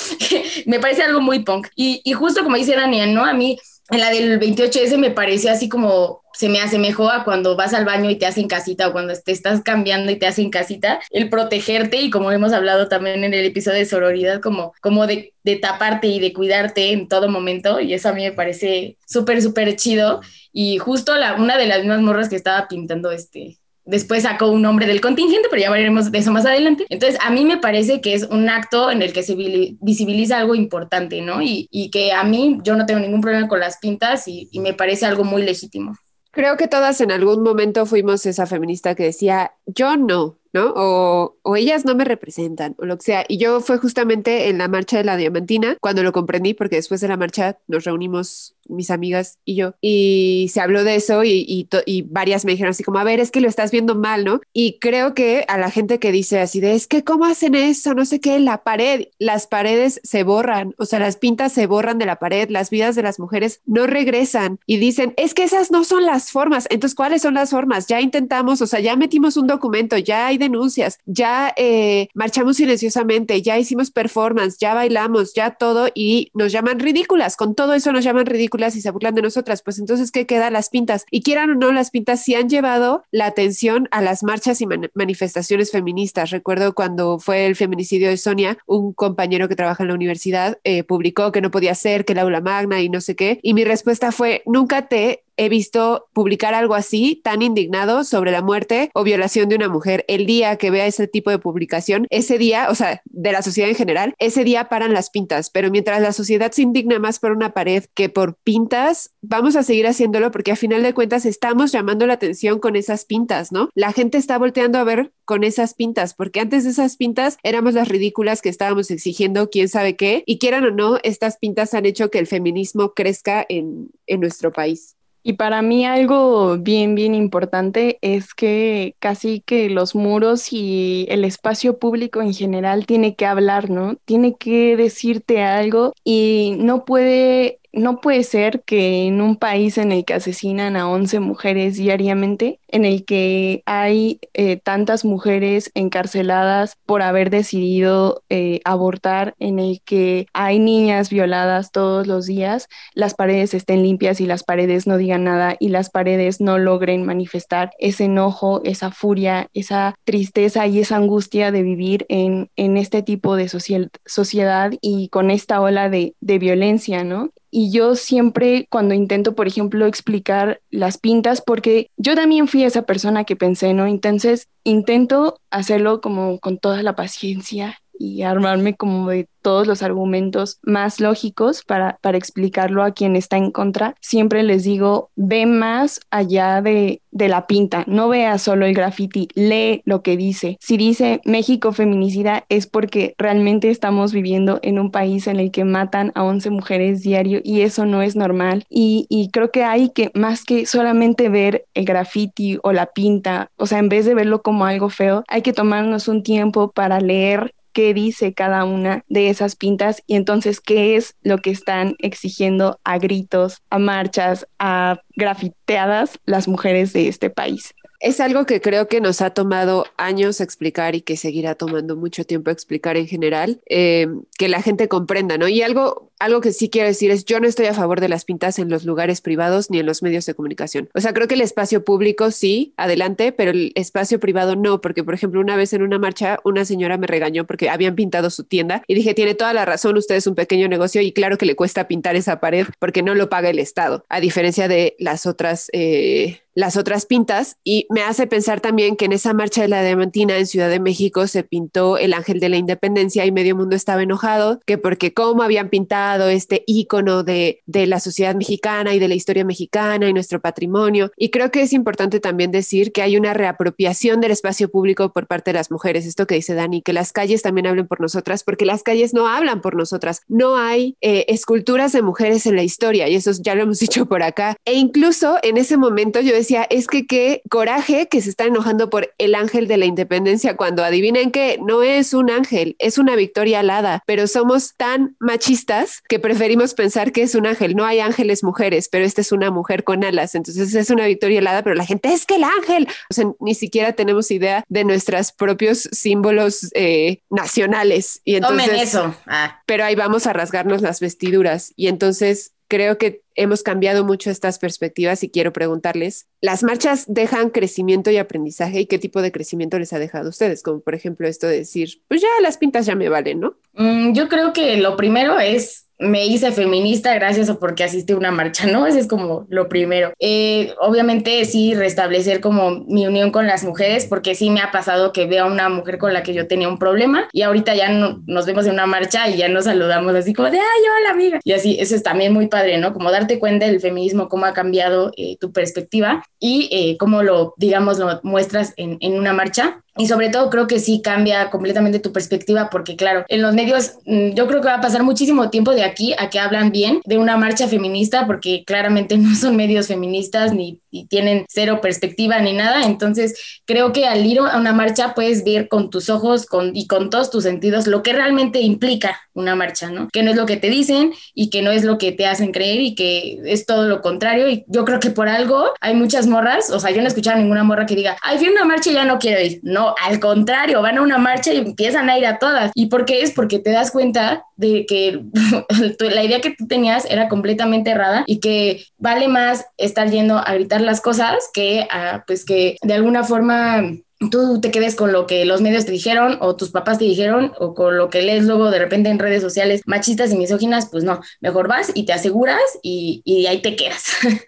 (laughs) me parece algo muy punk. Y, y justo como dice Daniel, ¿no? A mí en la del 28S me pareció así como se me asemejó a cuando vas al baño y te hacen casita o cuando te estás cambiando y te hacen casita, el protegerte y como hemos hablado también en el episodio de sororidad, como, como de, de taparte y de cuidarte en todo momento y eso a mí me parece súper, súper chido. Y justo la, una de las mismas morras que estaba pintando este, Después sacó un nombre del contingente, pero ya hablaremos de eso más adelante. Entonces, a mí me parece que es un acto en el que se visibiliza algo importante, ¿no? Y, y que a mí yo no tengo ningún problema con las pintas y, y me parece algo muy legítimo. Creo que todas en algún momento fuimos esa feminista que decía, yo no, ¿no? O, o, ellas no me representan, o lo que sea. Y yo fue justamente en la marcha de la Diamantina cuando lo comprendí, porque después de la marcha nos reunimos mis amigas y yo, y se habló de eso y, y, y, varias me dijeron así como, a ver, es que lo estás viendo mal, ¿no? Y creo que a la gente que dice así de, es que, ¿cómo hacen eso? No sé qué, la pared, las paredes se borran, o sea, las pintas se borran de la pared, las vidas de las mujeres no regresan y dicen, es que esas no son las formas. Entonces, ¿cuáles son las formas? Ya intentamos, o sea, ya metimos un documento, ya hay denuncias, ya eh, marchamos silenciosamente, ya hicimos performance, ya bailamos, ya todo y nos llaman ridículas. Con todo eso nos llaman ridículas y se burlan de nosotras. Pues entonces, ¿qué queda? Las pintas. Y quieran o no, las pintas sí han llevado la atención a las marchas y man manifestaciones feministas. Recuerdo cuando fue el feminicidio de Sonia, un compañero que trabaja en la universidad eh, publicó que no podía ser, que el aula magna y no sé qué. Y mi respuesta fue, nunca te he visto publicar algo así, tan indignado sobre la muerte o violación de una mujer. El día que vea ese tipo de publicación, ese día, o sea, de la sociedad en general, ese día paran las pintas. Pero mientras la sociedad se indigna más por una pared que por pintas, vamos a seguir haciéndolo porque a final de cuentas estamos llamando la atención con esas pintas, ¿no? La gente está volteando a ver con esas pintas, porque antes de esas pintas éramos las ridículas que estábamos exigiendo quién sabe qué, y quieran o no, estas pintas han hecho que el feminismo crezca en, en nuestro país. Y para mí algo bien, bien importante es que casi que los muros y el espacio público en general tiene que hablar, ¿no? Tiene que decirte algo y no puede no puede ser que en un país en el que asesinan a 11 mujeres diariamente, en el que hay eh, tantas mujeres encarceladas por haber decidido eh, abortar, en el que hay niñas violadas todos los días, las paredes estén limpias y las paredes no digan nada y las paredes no logren manifestar ese enojo, esa furia, esa tristeza y esa angustia de vivir en, este tipo de sociedad y con esta ola de, de violencia, ¿no? Y yo siempre cuando intento, por ejemplo, explicar las pintas, porque yo también fui esa persona que pensé, ¿no? Entonces intento hacerlo como con toda la paciencia y armarme como de todos los argumentos más lógicos para, para explicarlo a quien está en contra, siempre les digo, ve más allá de, de la pinta, no vea solo el graffiti, lee lo que dice. Si dice México feminicida es porque realmente estamos viviendo en un país en el que matan a 11 mujeres diario y eso no es normal. Y, y creo que hay que, más que solamente ver el graffiti o la pinta, o sea, en vez de verlo como algo feo, hay que tomarnos un tiempo para leer qué dice cada una de esas pintas y entonces qué es lo que están exigiendo a gritos, a marchas, a grafiteadas las mujeres de este país. Es algo que creo que nos ha tomado años explicar y que seguirá tomando mucho tiempo explicar en general, eh, que la gente comprenda, ¿no? Y algo, algo que sí quiero decir es, yo no estoy a favor de las pintas en los lugares privados ni en los medios de comunicación. O sea, creo que el espacio público sí, adelante, pero el espacio privado no, porque por ejemplo, una vez en una marcha, una señora me regañó porque habían pintado su tienda y dije, tiene toda la razón, usted es un pequeño negocio y claro que le cuesta pintar esa pared porque no lo paga el Estado, a diferencia de las otras... Eh, las otras pintas y me hace pensar también que en esa marcha de la Diamantina en Ciudad de México se pintó el ángel de la independencia y medio mundo estaba enojado que porque cómo habían pintado este ícono de, de la sociedad mexicana y de la historia mexicana y nuestro patrimonio. Y creo que es importante también decir que hay una reapropiación del espacio público por parte de las mujeres, esto que dice Dani, que las calles también hablen por nosotras porque las calles no hablan por nosotras, no hay eh, esculturas de mujeres en la historia y eso ya lo hemos (laughs) dicho por acá. E incluso en ese momento yo decía, es que qué coraje que se está enojando por el ángel de la independencia cuando adivinen que no es un ángel, es una victoria alada, pero somos tan machistas que preferimos pensar que es un ángel. No hay ángeles mujeres, pero esta es una mujer con alas, entonces es una victoria alada, pero la gente es que el ángel, o sea, ni siquiera tenemos idea de nuestros propios símbolos eh, nacionales. Y entonces, Tomen eso. Ah. Pero ahí vamos a rasgarnos las vestiduras y entonces creo que hemos cambiado mucho estas perspectivas y quiero preguntarles, ¿las marchas dejan crecimiento y aprendizaje y qué tipo de crecimiento les ha dejado a ustedes? Como por ejemplo esto de decir, pues ya las pintas ya me valen, ¿no? Mm, yo creo que lo primero es me hice feminista gracias a porque asistí a una marcha, ¿no? Ese es como lo primero. Eh, obviamente sí restablecer como mi unión con las mujeres, porque sí me ha pasado que veo a una mujer con la que yo tenía un problema y ahorita ya no, nos vemos en una marcha y ya nos saludamos así como de, ay, hola amiga. Y así, eso es también muy padre, ¿no? Como darte cuenta del feminismo, cómo ha cambiado eh, tu perspectiva y eh, cómo lo, digamos, lo muestras en, en una marcha. Y sobre todo creo que sí cambia completamente tu perspectiva porque claro, en los medios mm, yo creo que va a pasar muchísimo tiempo de aquí a que hablan bien de una marcha feminista porque claramente (laughs) no son medios feministas ni tienen cero perspectiva ni nada. Entonces creo que al ir a una marcha puedes ver con tus ojos con, y con todos tus sentidos lo que realmente implica una marcha, ¿no? Que no es lo que te dicen y que no es lo que te hacen creer y que es todo lo contrario. Y yo creo que por algo hay muchas morras, o sea, yo no he escuchado ninguna morra que diga, ay, fui a una marcha y ya no quiero ir. No, al contrario, van a una marcha y empiezan a ir a todas. ¿Y por qué es? Porque te das cuenta de que (laughs) la idea que tú tenías era completamente errada y que vale más estar yendo a gritar las cosas que pues que de alguna forma tú te quedes con lo que los medios te dijeron o tus papás te dijeron o con lo que lees luego de repente en redes sociales machistas y misóginas, pues no, mejor vas y te aseguras y, y ahí te quedas. (laughs)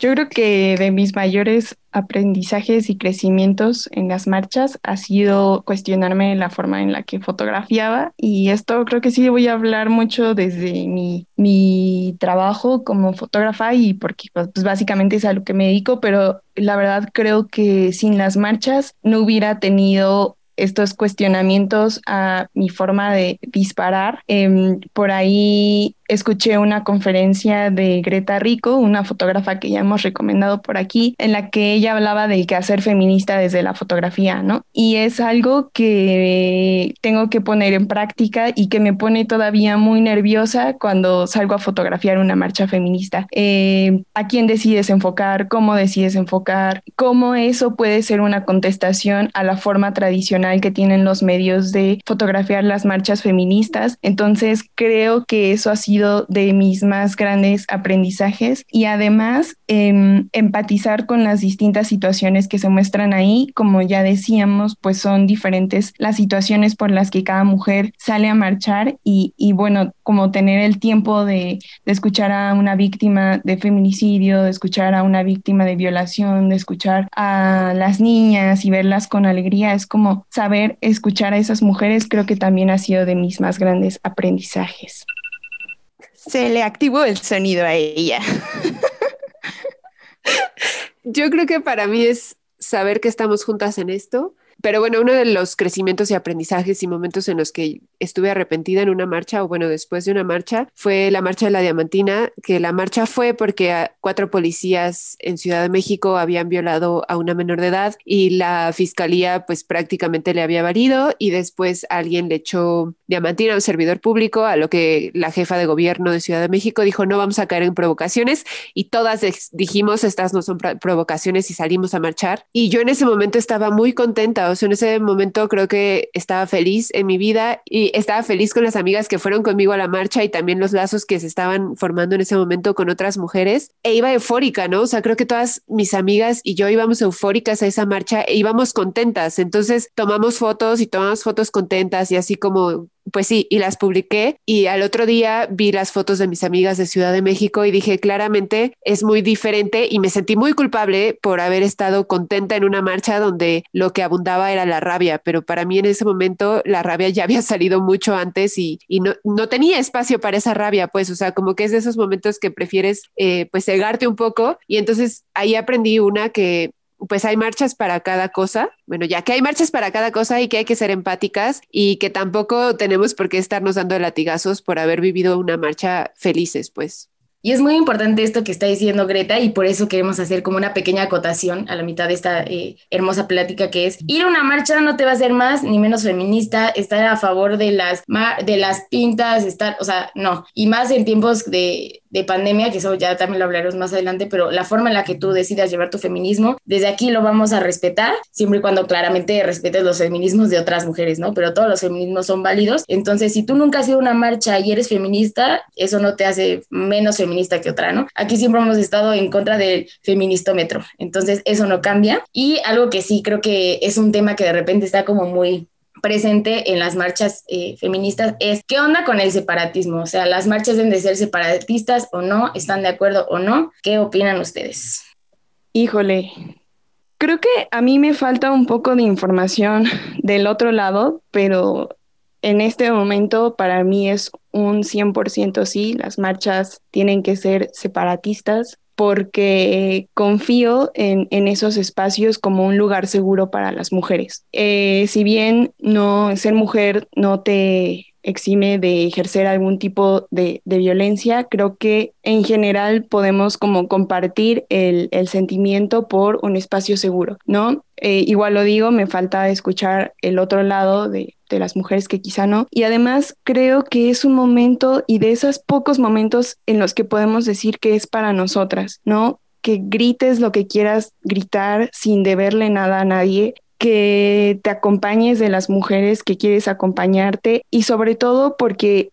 Yo creo que de mis mayores aprendizajes y crecimientos en las marchas ha sido cuestionarme la forma en la que fotografiaba y esto creo que sí voy a hablar mucho desde mi, mi trabajo como fotógrafa y porque pues, pues básicamente es a lo que me dedico, pero la verdad creo que sin las marchas no hubiera tenido estos cuestionamientos a mi forma de disparar. Em, por ahí escuché una conferencia de Greta Rico, una fotógrafa que ya hemos recomendado por aquí, en la que ella hablaba del quehacer feminista desde la fotografía, ¿no? Y es algo que tengo que poner en práctica y que me pone todavía muy nerviosa cuando salgo a fotografiar una marcha feminista. Eh, ¿A quién decides enfocar? ¿Cómo decides enfocar? ¿Cómo eso puede ser una contestación a la forma tradicional que tienen los medios de fotografiar las marchas feministas? Entonces, creo que eso ha sido de mis más grandes aprendizajes y además em, empatizar con las distintas situaciones que se muestran ahí. Como ya decíamos, pues son diferentes las situaciones por las que cada mujer sale a marchar y, bueno, como tener el tiempo de escuchar a una víctima de feminicidio, de escuchar a una víctima de violación, de escuchar a las niñas y verlas con alegría, es como saber escuchar a esas mujeres, creo que también ha sido de mis más grandes aprendizajes. Se le activó el sonido a ella. Yo creo que para mí es saber que estamos juntas en esto, pero bueno, uno de los crecimientos y aprendizajes y momentos en los que estuve arrepentida en una marcha, o bueno, después de una marcha, fue la marcha de la Diamantina, que la marcha fue porque cuatro policías en Ciudad de México habían violado a una menor de edad y la fiscalía pues prácticamente le había valido y después alguien le echó Diamantina a un servidor público, a lo que la jefa de gobierno de Ciudad de México dijo, no vamos a caer en provocaciones y todas dijimos, estas no son provocaciones y salimos a marchar. Y yo en ese momento estaba muy contenta, o sea, en ese momento creo que estaba feliz en mi vida y estaba feliz con las amigas que fueron conmigo a la marcha y también los lazos que se estaban formando en ese momento con otras mujeres. E iba eufórica, ¿no? O sea, creo que todas mis amigas y yo íbamos eufóricas a esa marcha e íbamos contentas. Entonces tomamos fotos y tomamos fotos contentas y así como pues sí, y las publiqué y al otro día vi las fotos de mis amigas de Ciudad de México y dije, claramente es muy diferente y me sentí muy culpable por haber estado contenta en una marcha donde lo que abundaba era la rabia, pero para mí en ese momento la rabia ya había salido mucho antes y, no, no, tenía espacio para esa rabia, pues, o sea, como que es de esos momentos que prefieres eh, pues cegarte un poco y entonces ahí aprendí una que pues hay marchas para cada cosa. Bueno, ya que hay marchas para cada cosa y que hay que ser empáticas y que tampoco tenemos por qué estarnos dando latigazos por haber vivido una marcha felices, pues. Y es muy importante esto que está diciendo Greta y por eso queremos hacer como una pequeña acotación a la mitad de esta eh, hermosa plática que es ir a una marcha no te va a hacer más ni menos feminista, estar a favor de las, de las pintas, estar, o sea, no. Y más en tiempos de, de pandemia, que eso ya también lo hablaremos más adelante, pero la forma en la que tú decidas llevar tu feminismo, desde aquí lo vamos a respetar, siempre y cuando claramente respetes los feminismos de otras mujeres, ¿no? Pero todos los feminismos son válidos. Entonces, si tú nunca has ido a una marcha y eres feminista, eso no te hace menos feminista que otra, ¿no? Aquí siempre hemos estado en contra del feministómetro, entonces eso no cambia. Y algo que sí creo que es un tema que de repente está como muy presente en las marchas eh, feministas es qué onda con el separatismo, o sea, las marchas deben de ser separatistas o no, están de acuerdo o no, ¿qué opinan ustedes? Híjole, creo que a mí me falta un poco de información del otro lado, pero en este momento para mí es un 100% sí, las marchas tienen que ser separatistas porque confío en, esos espacios como un lugar seguro para las mujeres. Eh, si bien no ser mujer no te exime de ejercer algún tipo de, violencia, creo que en general podemos como compartir el, sentimiento por un espacio seguro, ¿no? Eh, igual lo digo, me falta escuchar el otro lado de, de las mujeres que quizá no. Y además creo que es un momento y de esos pocos momentos en los que podemos decir que es para nosotras, ¿no? Que grites lo que quieras gritar sin deberle nada a nadie, que te acompañes de las mujeres que quieres acompañarte y sobre todo porque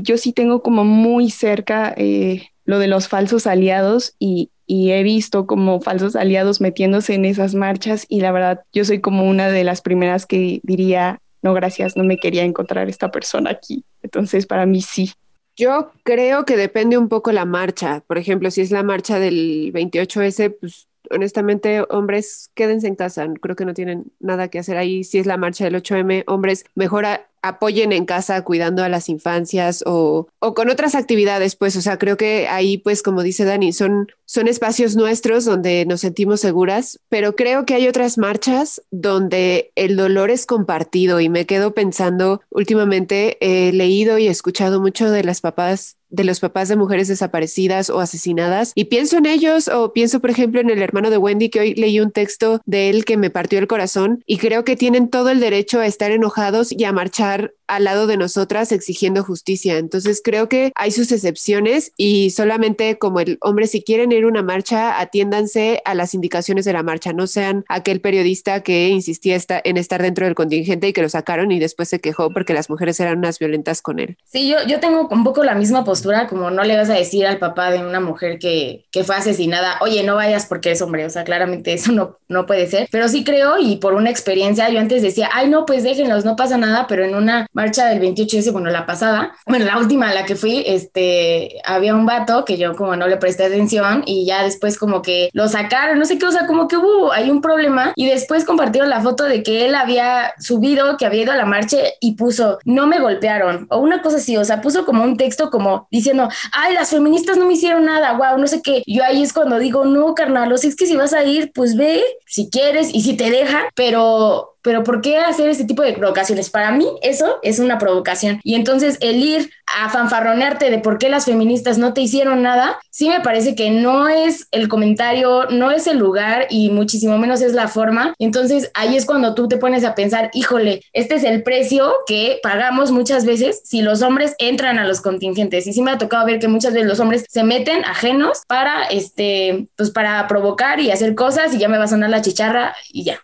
yo sí tengo como muy cerca eh, lo de los falsos aliados y, y he visto como falsos aliados metiéndose en esas marchas y la verdad yo soy como una de las primeras que diría, no, gracias, no me quería encontrar esta persona aquí. Entonces, para mí sí. Yo creo que depende un poco la marcha. Por ejemplo, si es la marcha del 28S, pues honestamente, hombres, quédense en casa. Creo que no tienen nada que hacer ahí. Si es la marcha del 8M, hombres, mejor apoyen en casa cuidando a las infancias o, con otras actividades, pues, o sea, creo que ahí, pues, como dice Dani, son, son espacios nuestros donde nos sentimos seguras, pero creo que hay otras marchas donde el dolor es compartido y me quedo pensando, últimamente he leído y escuchado mucho de las papás de los papás de mujeres desaparecidas o asesinadas y pienso en ellos o pienso por ejemplo en el hermano de Wendy que hoy leí un texto de él que me partió el corazón y creo que tienen todo el derecho a estar enojados y a marchar al lado de nosotras exigiendo justicia. Entonces creo que hay sus excepciones y solamente como el hombre, si quieren ir a una marcha, atiéndanse a las indicaciones de la marcha, no sean aquel periodista que insistía en estar dentro del contingente y que lo sacaron y después se quejó porque las mujeres eran unas violentas con él. Sí, yo, yo tengo un poco la misma como no le vas a decir al papá de una mujer que, que fue asesinada, oye, no vayas porque es hombre, o sea, claramente eso no, no puede ser, pero sí creo y por una experiencia, yo antes decía, ay, no, pues déjenlos, no pasa nada, pero en una marcha del 28S, bueno, la pasada, bueno, la última a la que fui, este, había un vato que yo como no le presté atención y ya después como que lo sacaron, no sé qué, o sea, como que hubo hay un problema y después compartieron la foto de que él había subido, que había ido a la marcha y puso, no me golpearon, o una cosa así, o sea, puso como un texto como diciendo, ay, las feministas no me hicieron nada, wow, no sé qué. Yo ahí es cuando digo, no, carnal, o sea, es que si vas a ir, pues ve, si quieres y si te dejan, pero pero ¿por qué hacer ese tipo de provocaciones? Para mí eso es una provocación. Y entonces el ir a fanfarronearte de por qué las feministas no te hicieron nada, sí me parece que no es el comentario, no es el lugar y muchísimo menos es la forma. Entonces ahí es cuando tú te pones a pensar, híjole, este es el precio que pagamos muchas veces si los hombres entran a los contingentes. Y sí me ha tocado ver que muchas veces los hombres se meten ajenos para, este, pues para provocar y hacer cosas y ya me va a sonar la chicharra y ya.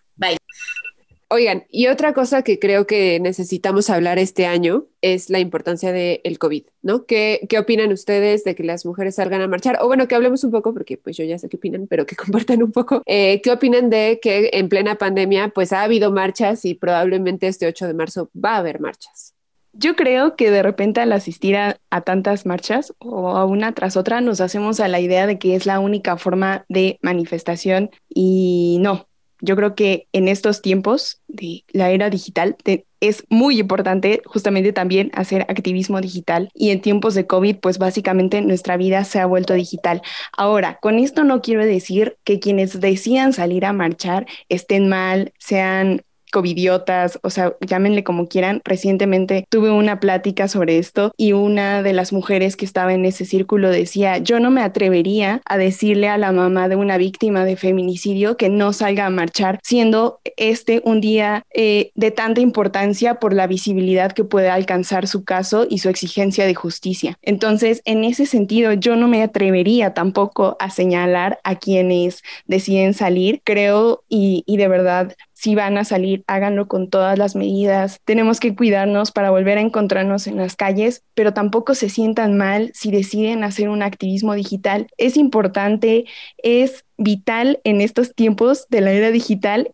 Oigan, y otra cosa que creo que necesitamos hablar este año es la importancia del COVID, ¿no? ¿Qué, ¿Qué opinan ustedes de que las mujeres salgan a marchar? O bueno, que hablemos un poco, porque pues yo ya sé qué opinan, pero que (laughs) compartan un poco. Eh, ¿Qué opinan de que en plena pandemia pues ha habido marchas y probablemente este 8 de marzo va a haber marchas? Yo creo que de repente al asistir a, tantas marchas o a una tras otra nos hacemos a la idea de que es la única forma de manifestación y no, yo creo que en estos tiempos de la era digital es muy importante justamente también hacer activismo digital y en tiempos de COVID pues básicamente nuestra vida se ha vuelto digital. Ahora, con esto no quiero decir que quienes decían salir a marchar estén mal, sean covidiotas, o sea, llámenle como quieran. Recientemente tuve una plática sobre esto y una de las mujeres que estaba en ese círculo decía, yo no me atrevería a decirle a la mamá de una víctima de feminicidio que no salga a marchar, siendo este un día eh, de tanta importancia por la visibilidad que puede alcanzar su caso y su exigencia de justicia. Entonces, en ese sentido, yo no me atrevería tampoco a señalar a quienes deciden salir. Creo y, y de verdad si van a salir, háganlo con todas las medidas. Tenemos que cuidarnos para volver a encontrarnos en las calles, pero tampoco se sientan mal si deciden hacer un activismo digital. Es importante, es vital en estos tiempos de la era digital.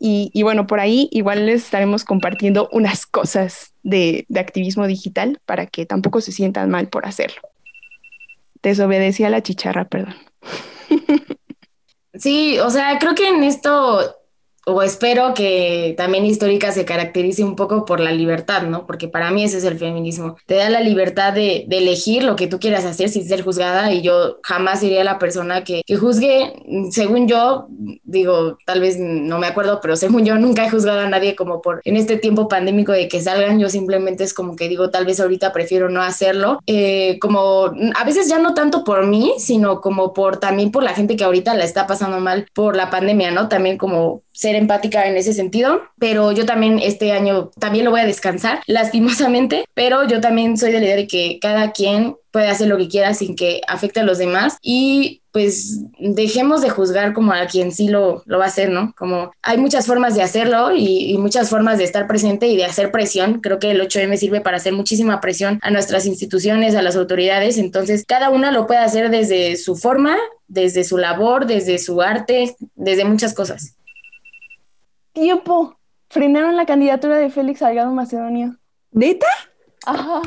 Y, bueno, por ahí igual les estaremos compartiendo unas cosas de, activismo digital para que tampoco se sientan mal por hacerlo. Desobedecí a la chicharra, perdón. (laughs) Sí, o sea, creo que en esto o espero que también histórica se caracterice un poco por la libertad, ¿no? Porque para mí ese es el feminismo. Te da la libertad de, elegir lo que tú quieras hacer sin ser juzgada y yo jamás sería la persona que, que, juzgue, según yo, digo, tal vez no me acuerdo, pero según yo nunca he juzgado a nadie como por en este tiempo pandémico de que salgan, yo simplemente es como que digo, tal vez ahorita prefiero no hacerlo, eh, como a veces ya no tanto por mí, sino como por también por la gente que ahorita la está pasando mal por la pandemia, ¿no? También como ser empática en ese sentido, pero yo también este año también lo voy a descansar, (laughs) lastimosamente, pero yo también soy de la idea de que cada quien puede hacer lo que quiera sin que afecte a los demás y pues dejemos de juzgar como a quien sí lo, lo va a hacer, ¿no? Como hay muchas formas de hacerlo y, y, muchas formas de estar presente y de hacer presión. Creo que el 8M sirve para hacer muchísima presión a nuestras instituciones, a las autoridades. Entonces, cada una lo puede hacer desde su forma, desde su labor, desde su arte, desde muchas cosas tiempo frenaron la candidatura de Félix Salgado Macedonio. ¿Neta? Ajá.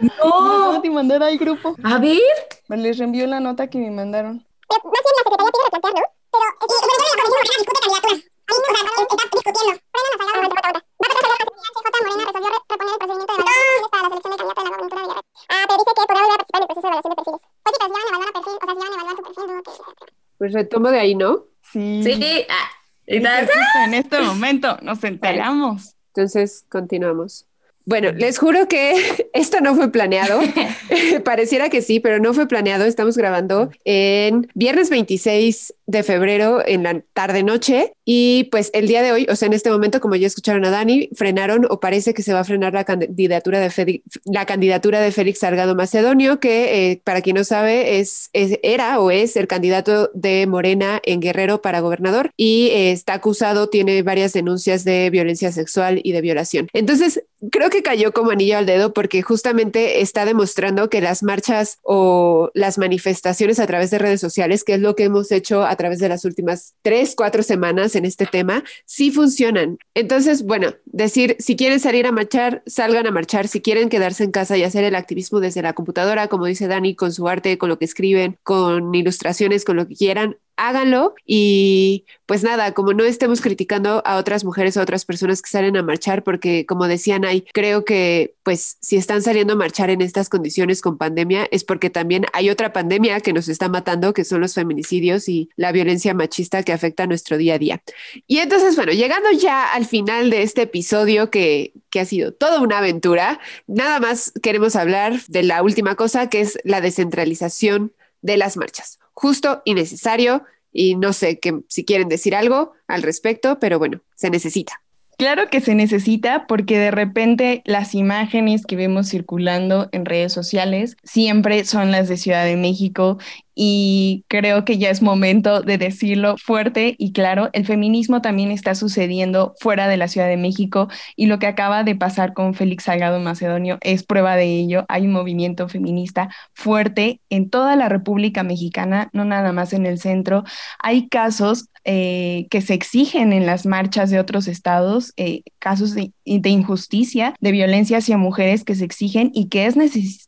No. te mandar al grupo. A ver. Me les reenvió la nota que me mandaron. Pero más bien la secretaría pide replantear, ¿no? Pero, eh, la comisión discute candidaturas. Ahí, está discutiendo. Salgado, a pasar a la J. Morena resolvió reponer el procedimiento de evaluación para la selección del candidato de la gobernatura de Villarreal. Ah, pero dice que podrá volver a participar en el proceso de evaluación de perfiles. Pues pero si van a evaluar a perfil, o sea, si van a evaluar su perfil, dudo que... Pues retomo de ahí, ¿no? Sí. Sí. Ah. Y en este (laughs) momento nos enteramos. Entonces, continuamos. Bueno, les juro que (laughs) esto no fue planeado. (laughs) Pareciera que sí, pero no fue planeado. Estamos grabando en viernes 26 de febrero en la tarde noche y pues el día de hoy, o sea, en este momento, como ya escucharon a Dani, frenaron o parece que se va a frenar la candidatura de la candidatura de Félix Salgado Macedonio, que eh, para quien no sabe es, es, era o es el candidato de Morena en Guerrero para gobernador y eh, está acusado, tiene varias denuncias de violencia sexual y de violación. Entonces, creo que cayó como anillo al dedo porque justamente está demostrando que las marchas o las manifestaciones a través de redes sociales, que es lo que hemos hecho a través de las últimas tres, cuatro semanas en este tema, sí funcionan. Entonces, bueno, decir, si quieren salir a marchar, salgan a marchar, si quieren quedarse en casa y hacer el activismo desde la computadora, como dice Dani, con su arte, con lo que escriben, con ilustraciones, con lo que quieran, háganlo y pues nada, como no estemos criticando a otras mujeres o otras personas que salen a marchar, porque como decían ahí, creo que pues si están saliendo a marchar en estas condiciones con pandemia es porque también hay otra pandemia que nos está matando, que son los feminicidios y la violencia machista que afecta a nuestro día a día. Y entonces, bueno, llegando ya al final de este episodio que, que ha sido toda una aventura, nada más queremos hablar de la última cosa que es la descentralización de las marchas justo y necesario. Y no sé que, si quieren decir algo al respecto, pero bueno, se necesita. Claro que se necesita porque de repente las imágenes que vemos circulando en redes sociales siempre son las de Ciudad de México y creo que ya es momento de decirlo fuerte y claro, el feminismo también está sucediendo fuera de la Ciudad de México y lo que acaba de pasar con Félix Salgado Macedonio es prueba de ello. Hay un movimiento feminista fuerte en toda la República Mexicana, no nada más en el centro. Hay casos eh, que se exigen en las marchas de otros estados, eh, casos de, injusticia, de violencia hacia mujeres que se exigen y que es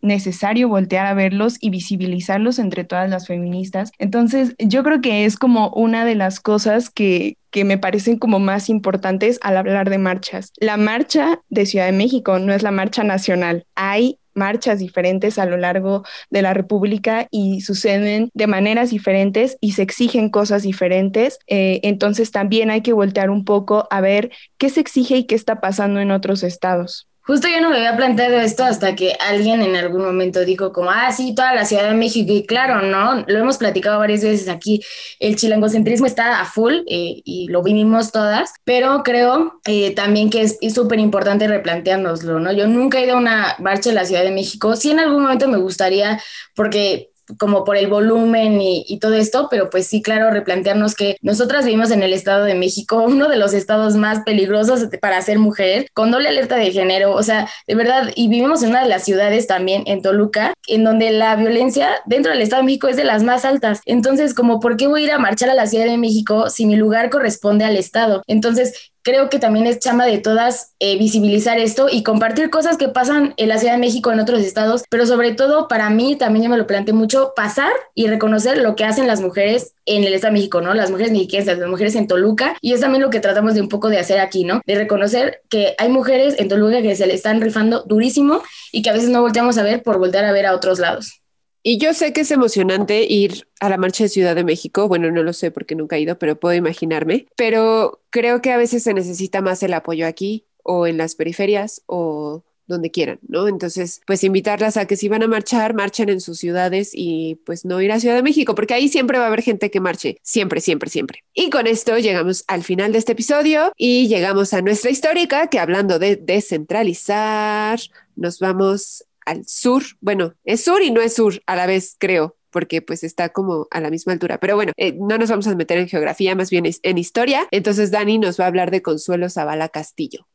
necesario voltear a verlos y visibilizarlos entre todas las feministas. Entonces, yo creo que es como una de las cosas que, que me parecen como más importantes al hablar de marchas. La marcha de Ciudad de México no es la marcha nacional. Hay marchas diferentes a lo largo de la República y suceden de maneras diferentes y se exigen cosas diferentes. Eh, entonces también hay que voltear un poco a ver qué se exige y qué está pasando en otros estados. Justo yo no me había planteado esto hasta que alguien en algún momento dijo como, ah, sí, toda la Ciudad de México. Y claro, ¿no? Lo hemos platicado varias veces aquí. El chilangocentrismo está a full eh, y lo vivimos todas, pero creo eh, también que es súper importante replanteárnoslo, ¿no? Yo nunca he ido a una marcha en la Ciudad de México. Sí, en algún momento me gustaría, porque como por el volumen y, todo esto, pero pues sí, claro, replantearnos que nosotras vivimos en el Estado de México, (laughs) uno de los estados más peligrosos para ser mujer, con doble alerta de género, o sea, de verdad, y vivimos en una de las ciudades también, en Toluca, en donde la violencia dentro del Estado de México es de las más altas. Entonces, como, ¿por qué voy a ir a marchar a la Ciudad de México si mi lugar corresponde al Estado? Entonces, creo que también es chama de todas eh, visibilizar esto y compartir cosas que pasan en la Ciudad de México, en otros estados, pero sobre todo para mí, también ya me lo planteé mucho, pasar y reconocer lo que hacen las mujeres en el Estado de México, ¿no? Las mujeres mexicanas, las mujeres en Toluca, y es también lo que tratamos de un poco de hacer aquí, ¿no? De reconocer que hay mujeres en Toluca que se le están rifando durísimo y que a veces no volteamos a ver por voltear a ver a otros lados. Y yo sé que es emocionante ir a la marcha de Ciudad de México. Bueno, no lo sé porque nunca he ido, pero puedo imaginarme. Pero creo que a veces se necesita más el apoyo aquí o en las periferias o donde quieran, ¿no? Entonces, pues invitarlas a que si van a marchar, marchen en sus ciudades y pues no ir a Ciudad de México, porque ahí siempre va a haber gente que marche, siempre, siempre, siempre. Y con esto llegamos al final de este episodio y llegamos a nuestra histórica, que hablando de descentralizar, nos vamos al sur. Bueno, es sur y no es sur a la vez, creo porque pues está como a la misma altura. Pero bueno, eh, no nos vamos a meter en geografía, más bien en historia. Entonces Dani nos va a hablar de Consuelo Zavala Castillo.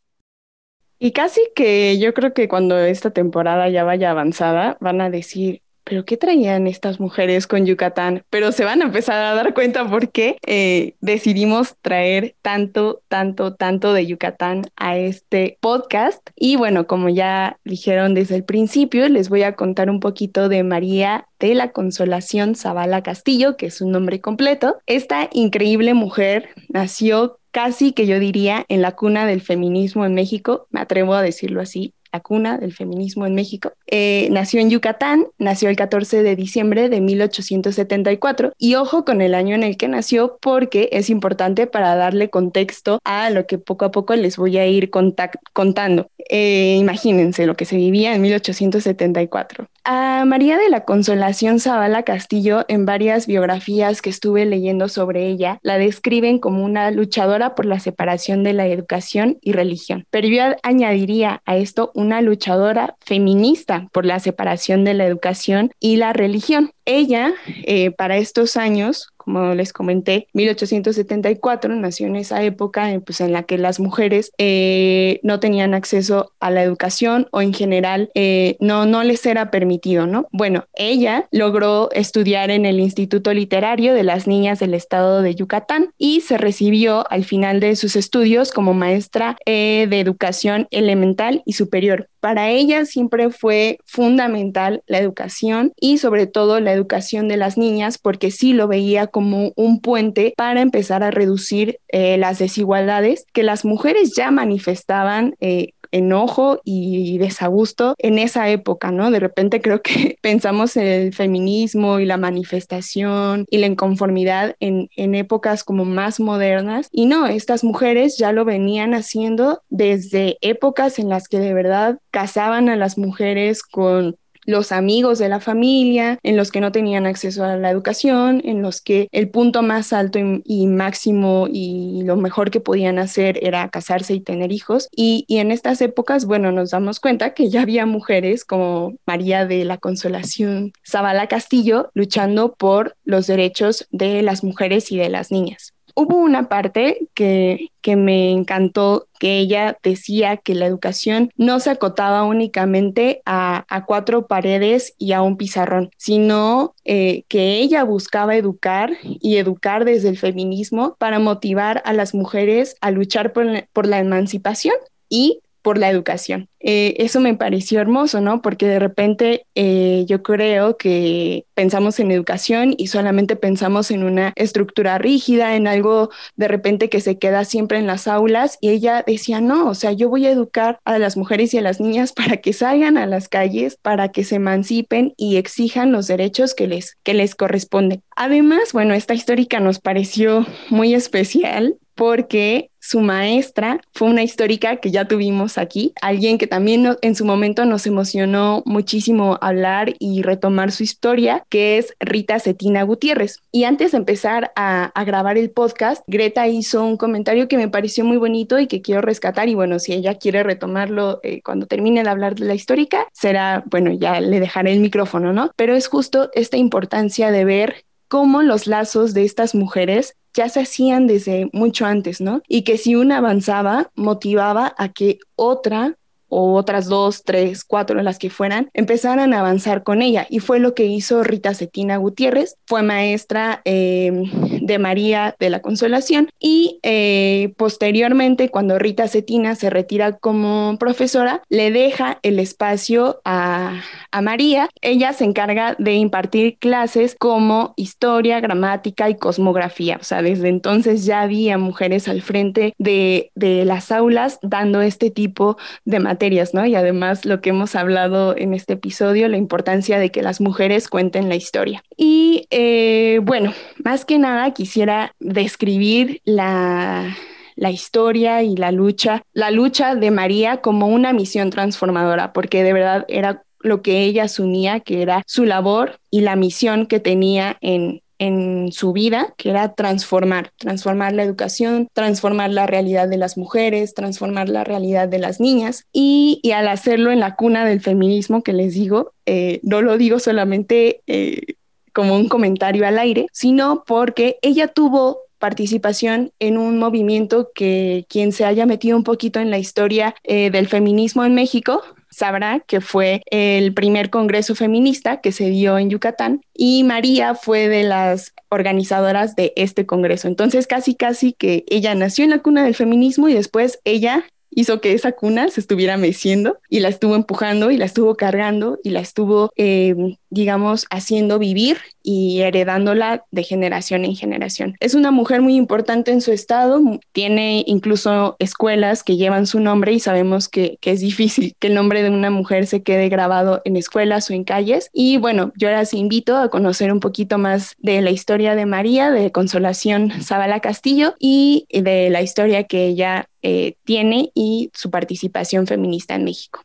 Y casi que yo creo que cuando esta temporada ya vaya avanzada, van a decir, pero ¿qué traían estas mujeres con Yucatán? Pero se van a empezar a dar cuenta por qué eh, decidimos traer tanto, tanto, tanto de Yucatán a este podcast. Y bueno, como ya dijeron desde el principio, les voy a contar un poquito de María de la Consolación Zavala Castillo, que es su nombre completo. Esta increíble mujer nació casi que yo diría en la cuna del feminismo en México, me atrevo a decirlo así, la cuna del feminismo en México. Eh, nació en Yucatán, nació el 14 de diciembre de 1874 y ojo con el año en el que nació porque es importante para darle contexto a lo que poco a poco les voy a ir contando. Eh, imagínense lo que se vivía en 1874. A María de la Consolación Zavala Castillo, en varias biografías que estuve leyendo sobre ella, la describen como una luchadora por la separación de la educación y religión. Pero yo añadiría a esto una luchadora feminista por la separación de la educación y la religión. Ella, eh, para estos años, como les comenté, 1874 nació en esa época pues, en la que las mujeres eh, no tenían acceso a la educación o en general eh, no, no les era permitido, ¿no? Bueno, ella logró estudiar en el Instituto Literario de las Niñas del Estado de Yucatán y se recibió al final de sus estudios como maestra de educación elemental y superior. Para ella siempre fue fundamental la educación y sobre todo la educación de las niñas porque sí lo veía como un puente para empezar a reducir eh, las desigualdades que las mujeres ya manifestaban eh, enojo y desagusto en esa época, ¿no? De repente creo que (laughs) pensamos en el feminismo y la manifestación y la inconformidad en, en épocas como más modernas y no, estas mujeres ya lo venían haciendo desde épocas en las que de verdad casaban a las mujeres con los amigos de la familia, en los que no tenían acceso a la educación, en los que el punto más alto y, máximo y lo mejor que podían hacer era casarse y tener hijos. Y, y, en estas épocas, bueno, nos damos cuenta que ya había mujeres como María de la Consolación Zabala Castillo luchando por los derechos de las mujeres y de las niñas. Hubo una parte que, que me encantó, que ella decía que la educación no se acotaba únicamente a, cuatro paredes y a un pizarrón, sino eh, que ella buscaba educar y educar desde el feminismo para motivar a las mujeres a luchar por por la emancipación y por la educación. Eh, eso me pareció hermoso, ¿no? Porque de repente eh, yo creo que pensamos en educación y solamente pensamos en una estructura rígida, en algo de repente que se queda siempre en las aulas y ella decía, no, o sea, yo voy a educar a las mujeres y a las niñas (laughs) para que salgan a las calles, para que se emancipen y exijan los derechos que les, que les corresponden. Además, bueno, esta histórica nos pareció muy especial porque su maestra fue una histórica que ya tuvimos aquí, alguien que también en su momento nos emocionó muchísimo hablar y retomar su historia, que es Rita Cetina Gutiérrez. Y antes de empezar a, grabar el podcast, Greta hizo un comentario que me pareció muy bonito y que quiero rescatar. Y bueno, si ella quiere retomarlo eh, cuando termine de hablar de la histórica, será, bueno, ya le dejaré el micrófono, ¿no? Pero es justo esta importancia de ver cómo los lazos de estas mujeres ya se hacían desde mucho antes, ¿no? Y que si una avanzaba, motivaba a que otra o otras dos, tres, cuatro, las que fueran, empezaran a avanzar con ella. Y fue lo que hizo Rita Cetina Gutiérrez, fue maestra em, de María de la Consolación y eh, posteriormente, cuando Rita Cetina se retira como profesora, le deja el espacio a, a María. Ella se encarga de impartir clases como historia, gramática y cosmografía. O sea, desde entonces ya había mujeres al frente de, de las aulas dando este tipo de materias Y además lo que hemos hablado en este episodio, la importancia de que las mujeres cuenten la historia. Y eh, bueno, más que nada quisiera describir la, la historia y la lucha, la lucha de María como una misión transformadora, porque de verdad era lo que ella asumía que era su labor y la misión que tenía en, en su vida, que era transformar, transformar la educación, transformar la realidad de las mujeres, transformar la realidad de las niñas. Y, al hacerlo en la cuna del feminismo, que les digo, eh, no lo digo solamente eh, como un comentario al aire, sino porque ella tuvo participación en un movimiento que quien se haya metido un poquito en la historia eh, del feminismo en México sabrá que fue el primer congreso feminista que se dio en Yucatán y María fue de las organizadoras de este congreso. Entonces casi casi que ella nació en la cuna del feminismo y después ella hizo que esa cuna se estuviera meciendo y la estuvo empujando y la estuvo cargando y la estuvo eh, digamos, haciendo vivir y heredándola de generación en generación. Es una mujer muy importante en su estado, tiene incluso escuelas que llevan su nombre y sabemos que, que, es difícil que el nombre de una mujer se quede grabado en escuelas o en calles. Y bueno, yo las invito a conocer un poquito más de la historia de María, de Consolación Zabala Castillo y de la historia que ella eh, tiene y su participación feminista en México.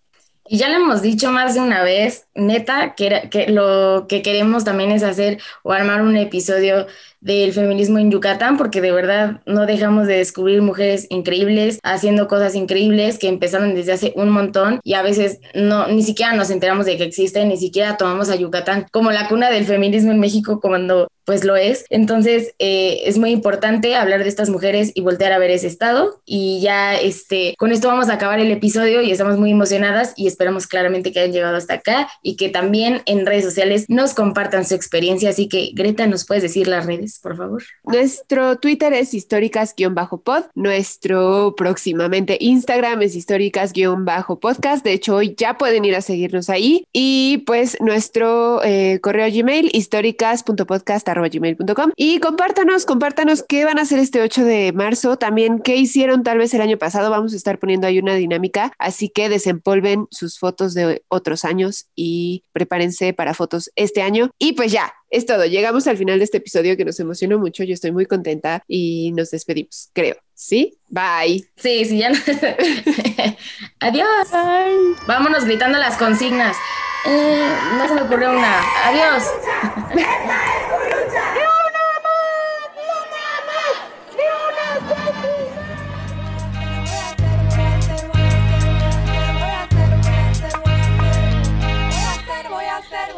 Y ya lo hemos dicho más de una vez, neta, que, que lo que queremos también es hacer o armar un episodio del feminismo en Yucatán, porque de verdad no dejamos de descubrir mujeres increíbles haciendo cosas increíbles que empezaron desde hace un montón y a veces no ni siquiera nos enteramos de que existen, ni siquiera tomamos a Yucatán como la cuna del feminismo en México cuando pues lo es. Entonces eh, es muy importante hablar de estas mujeres y voltear a ver ese estado y ya este con esto vamos a acabar el episodio y estamos muy emocionadas y esperamos claramente que hayan llegado hasta acá y que también en redes sociales nos compartan su experiencia. Así que Greta, ¿nos puedes decir las redes? Por favor. Nuestro Twitter es históricas-pod. Nuestro próximamente Instagram es históricas-podcast. De hecho, hoy ya pueden ir a seguirnos ahí. Y pues nuestro eh, correo Gmail, históricas.podcast.gmail.com. Y compártanos, compártanos qué van a hacer este 8 de marzo. También qué hicieron tal vez el año pasado. Vamos a estar poniendo ahí una dinámica. Así que desempolven sus fotos de otros años y prepárense para fotos este año. Y pues ya, es todo. Llegamos al final de este episodio que nos emocionó mucho. Yo estoy muy contenta y nos despedimos, creo. ¿Sí? Bye. Sí, sí, ya. No. (laughs) Adiós. Vámonos gritando las consignas. Eh, no se me ocurrió una. Adiós.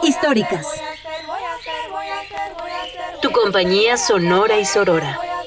Históricas. Tu compañía sonora y sorora.